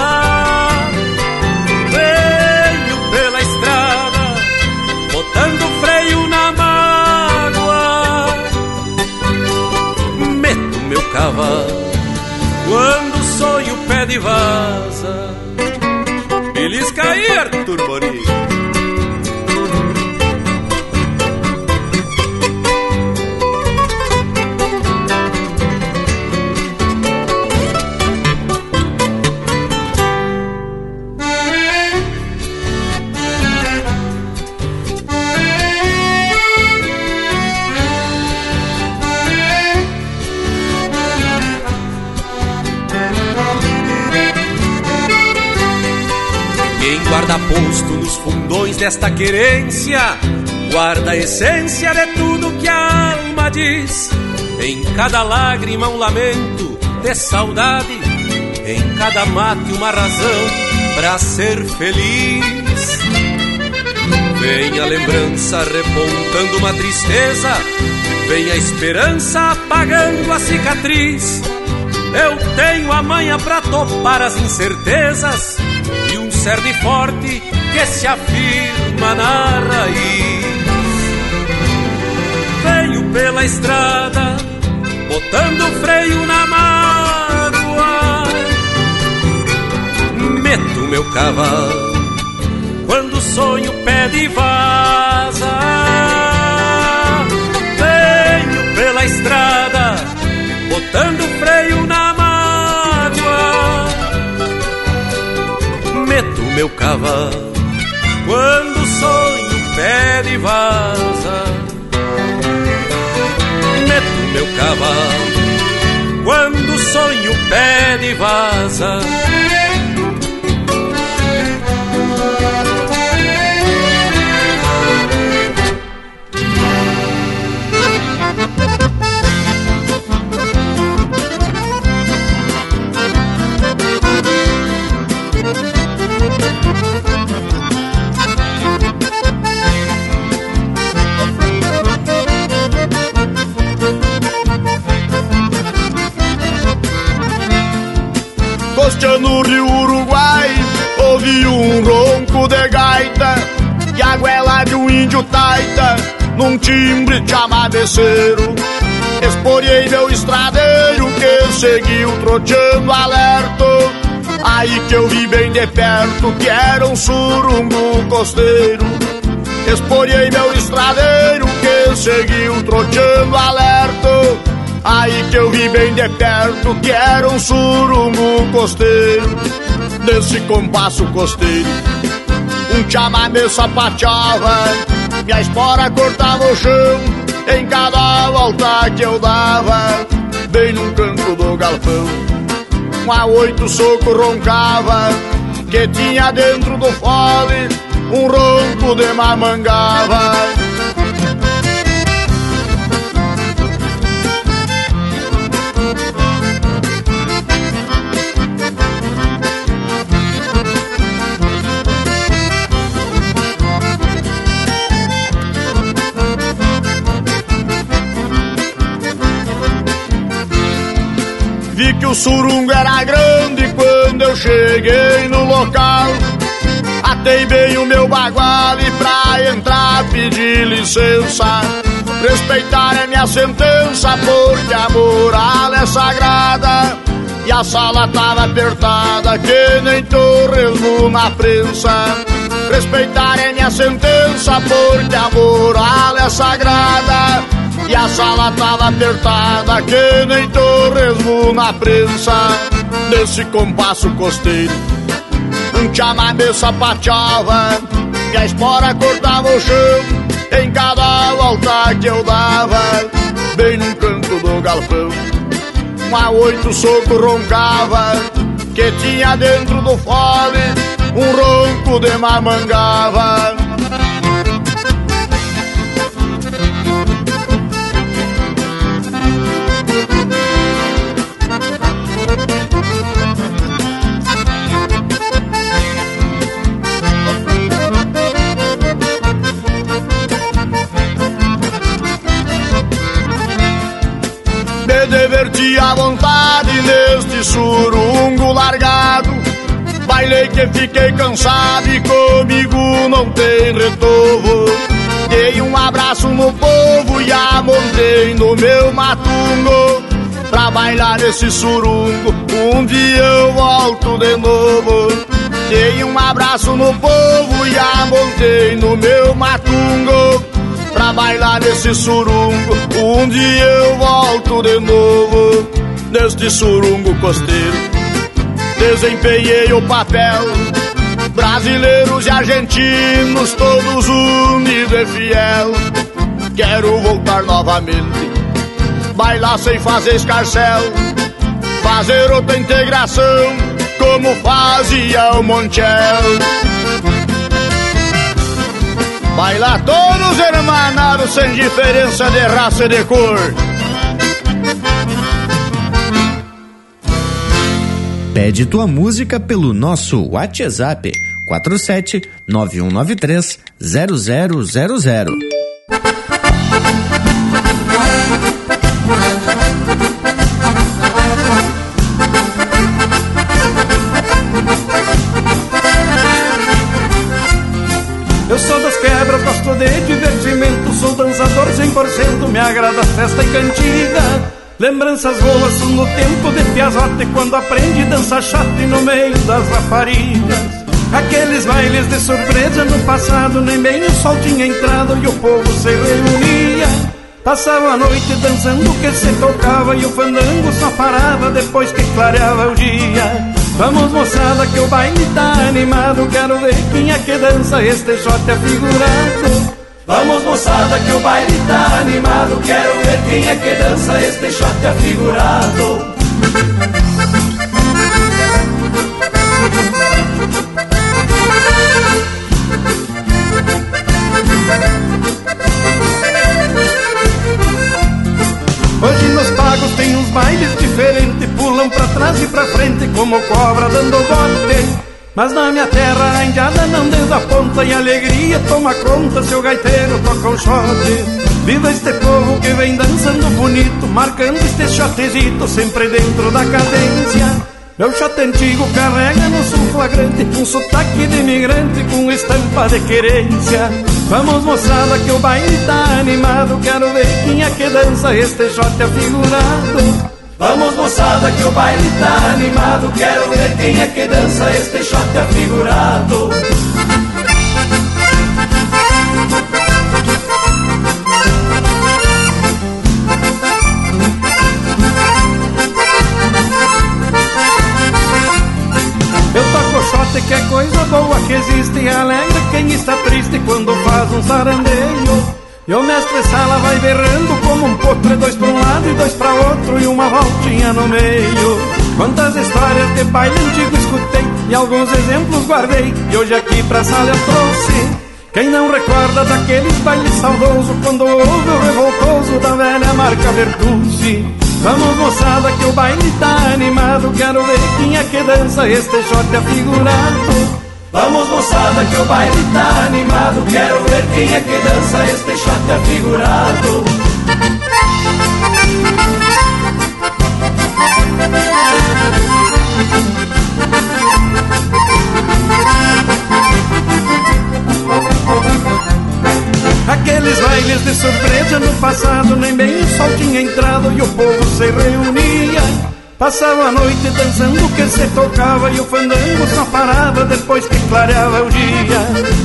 Venho pela estrada, botando freio na mágoa. Meto meu cavalo quando o sonho pede vaza. Belisca aí, Arthur Bonito. Desta querência, guarda a essência de tudo que a alma diz. Em cada lágrima um lamento de saudade, em cada mate uma razão para ser feliz. Vem a lembrança repontando uma tristeza, vem a esperança apagando a cicatriz. Eu tenho a manha pra topar as incertezas e um cerne forte que se afirma na raiz. Venho pela estrada, botando freio na mágoa. Meto meu cavalo quando o sonho pede vaza. Venho pela estrada, botando freio na mágoa. Meto meu cavalo quando o sonho pede vaza. Meto meu cavalo quando o sonho pede vaza.
No rio Uruguai. Ouvi um ronco de gaita E a goela de um índio taita Num timbre de amadeceiro. Esporei meu estradeiro Que seguiu troteando alerto. Aí que eu vi bem de perto Que era um surungo costeiro. Esporei meu estradeiro Que seguiu troteando alerto Aí que eu vi bem de perto que era um surungo costeiro. Nesse compasso costeiro. Um chamamé sapateava Minha espora cortava o chão. Em cada volta que eu dava Bem num canto do galpão. Um a oito soco roncava Que tinha dentro do fole Um ronco de mamangava Vi que o surungo era grande quando eu cheguei no local. Atei bem o meu bagual e pra entrar pedi licença. Respeitar é minha sentença, porque a moral é sagrada. E a sala tava apertada, que nem torresmo na prensa. Respeitar é minha sentença, porque a moral é sagrada. E a sala tava apertada que nem torresmo na prensa. Nesse compasso costeiro Um chamamé sapateava E a espora cortava o chão Em cada volta que eu dava. Bem num canto do galpão Um a oito soco roncava. Que tinha dentro do fole Um ronco de mamangava diverti à vontade neste surungo largado. Bailei que fiquei cansado e comigo não tem retorno. Dei um abraço no povo e amontei no meu matungo. Pra bailar esse surungo, um dia eu volto de novo. Dei um abraço no povo e amontei no meu matungo pra bailar nesse surungo. Um dia eu volto de novo neste surungo costeiro. Desempenhei o papel, brasileiros e argentinos, todos unidos e fiel. Quero voltar novamente, bailar sem fazer escarcel, fazer outra integração, como fazia o Montiel. Bailar todos hermanados sem diferença de raça e de cor.
Pede tua música pelo nosso WhatsApp 47 9193 0000.
Festa e cantiga Lembranças boas no tempo de piazote Quando aprende dança chato e no meio das raparigas
Aqueles bailes de surpresa no passado, nem bem o sol tinha entrado e o povo se reunia. Passava a noite dançando que se tocava e o fandango só parava depois que clareava o dia. Vamos moçada que o baile tá animado, quero ver quem é que dança este shot afigurado.
Vamos moçada que o baile tá animado, quero ver quem é que dança este shot afigurado.
Hoje nos pagos tem uns bailes diferentes, pulam pra trás e pra frente como cobra dando bote. Mas na minha terra a indiada não desaponta e alegria toma conta se o gaiteiro toca um shot. Viva este povo que vem dançando bonito, marcando este shotezito sempre dentro da cadência. Meu shot antigo carrega no sul flagrante Um sotaque de imigrante com estampa de querência Vamos moçada que o baile tá animado Quero ver quem é que dança este shot afigurado
Vamos moçada que o baile tá animado. Quero ver quem é que dança este shot afigurado.
Shot que é coisa boa que existe. E alegra quem está triste quando faz um sarandeio. E o mestre Sala vai berrando como um potro, dois para um lado e dois para outro e uma voltinha no meio. Quantas histórias de baile antigo escutei e alguns exemplos guardei e hoje aqui pra sala eu trouxe. Quem não recorda daqueles bailes saudosos quando houve o revoltoso da velha marca Bertucci? Vamos moçada que o baile tá animado Quero ver quem é que dança este shot afigurado
Vamos moçada que o baile tá animado Quero ver quem é que dança este shot afigurado
Aqueles bailes de surpresa no passado, nem bem o sol tinha entrado e o povo se reunia. Passava a noite dançando que se tocava e o fandango só parava depois que clareava o dia.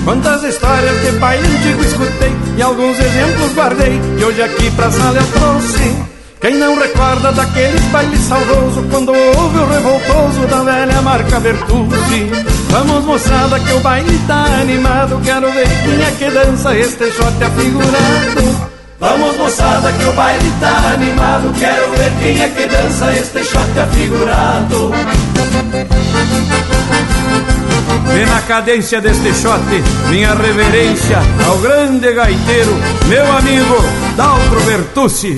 Quantas histórias de baile antigo escutei e alguns exemplos guardei e hoje aqui pra sala eu trouxe. Quem não recorda daqueles bailes saudoso quando houve o revoltoso da velha marca Bertucci? Vamos moçada que o baile tá animado, quero ver quem é que dança este shot afigurado.
Vamos moçada que o baile tá animado, quero ver quem é que dança este shot afigurado.
E na cadência deste shot, minha reverência ao grande gaiteiro, meu amigo Daltro Bertucci.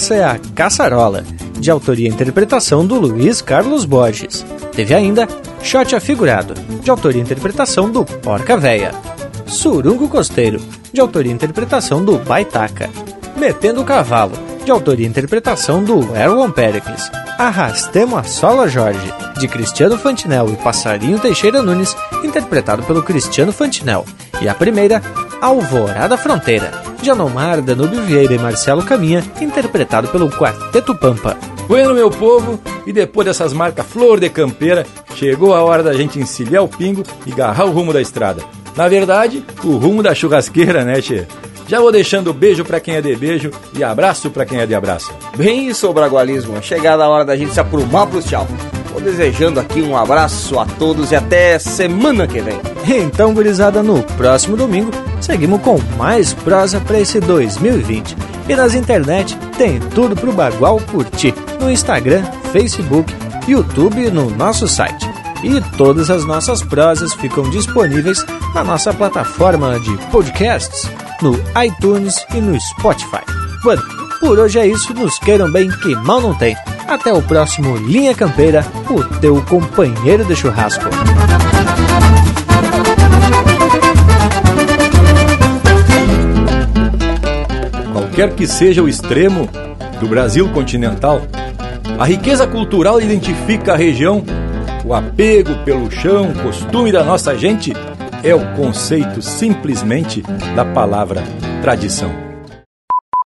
Essa é a Caçarola, de autoria e interpretação do Luiz Carlos Borges. Teve ainda Shot Afigurado, de autoria e interpretação do Porca Véia. Surungo Costeiro, de autoria e interpretação do Baitaca. Metendo o Cavalo, de autoria e interpretação do Erwin Pericles. Arrastemos a Sola Jorge, de Cristiano Fantinel e Passarinho Teixeira Nunes, interpretado pelo Cristiano Fantinel. E a primeira, Alvorada Fronteira, de Anomar, Danúbio Vieira e Marcelo Caminha, interpretado pelo Quarteto Pampa.
Bueno, meu povo, e depois dessas marcas flor de campeira, chegou a hora da gente encilhar o pingo e garrar o rumo da estrada. Na verdade, o rumo da churrasqueira, né, Tchê? Já vou deixando beijo para quem é de beijo e abraço para quem é de abraço.
Bem isso, Bragualismo. Chegada a hora da gente se aprumar pro tchau. Vou desejando aqui um abraço a todos e até semana que vem.
Então, gurizada, no próximo domingo, seguimos com mais prosa para esse 2020. E nas internet tem tudo pro Bagual curtir. No Instagram, Facebook, YouTube e no nosso site. E todas as nossas prosas ficam disponíveis na nossa plataforma de podcasts, no iTunes e no Spotify. Bueno, por hoje é isso, nos queiram bem que mal não tem. Até o próximo Linha Campeira, o teu companheiro de churrasco.
Qualquer que seja o extremo do Brasil continental, a riqueza cultural identifica a região, o apego pelo chão, costume da nossa gente é o conceito simplesmente da palavra tradição.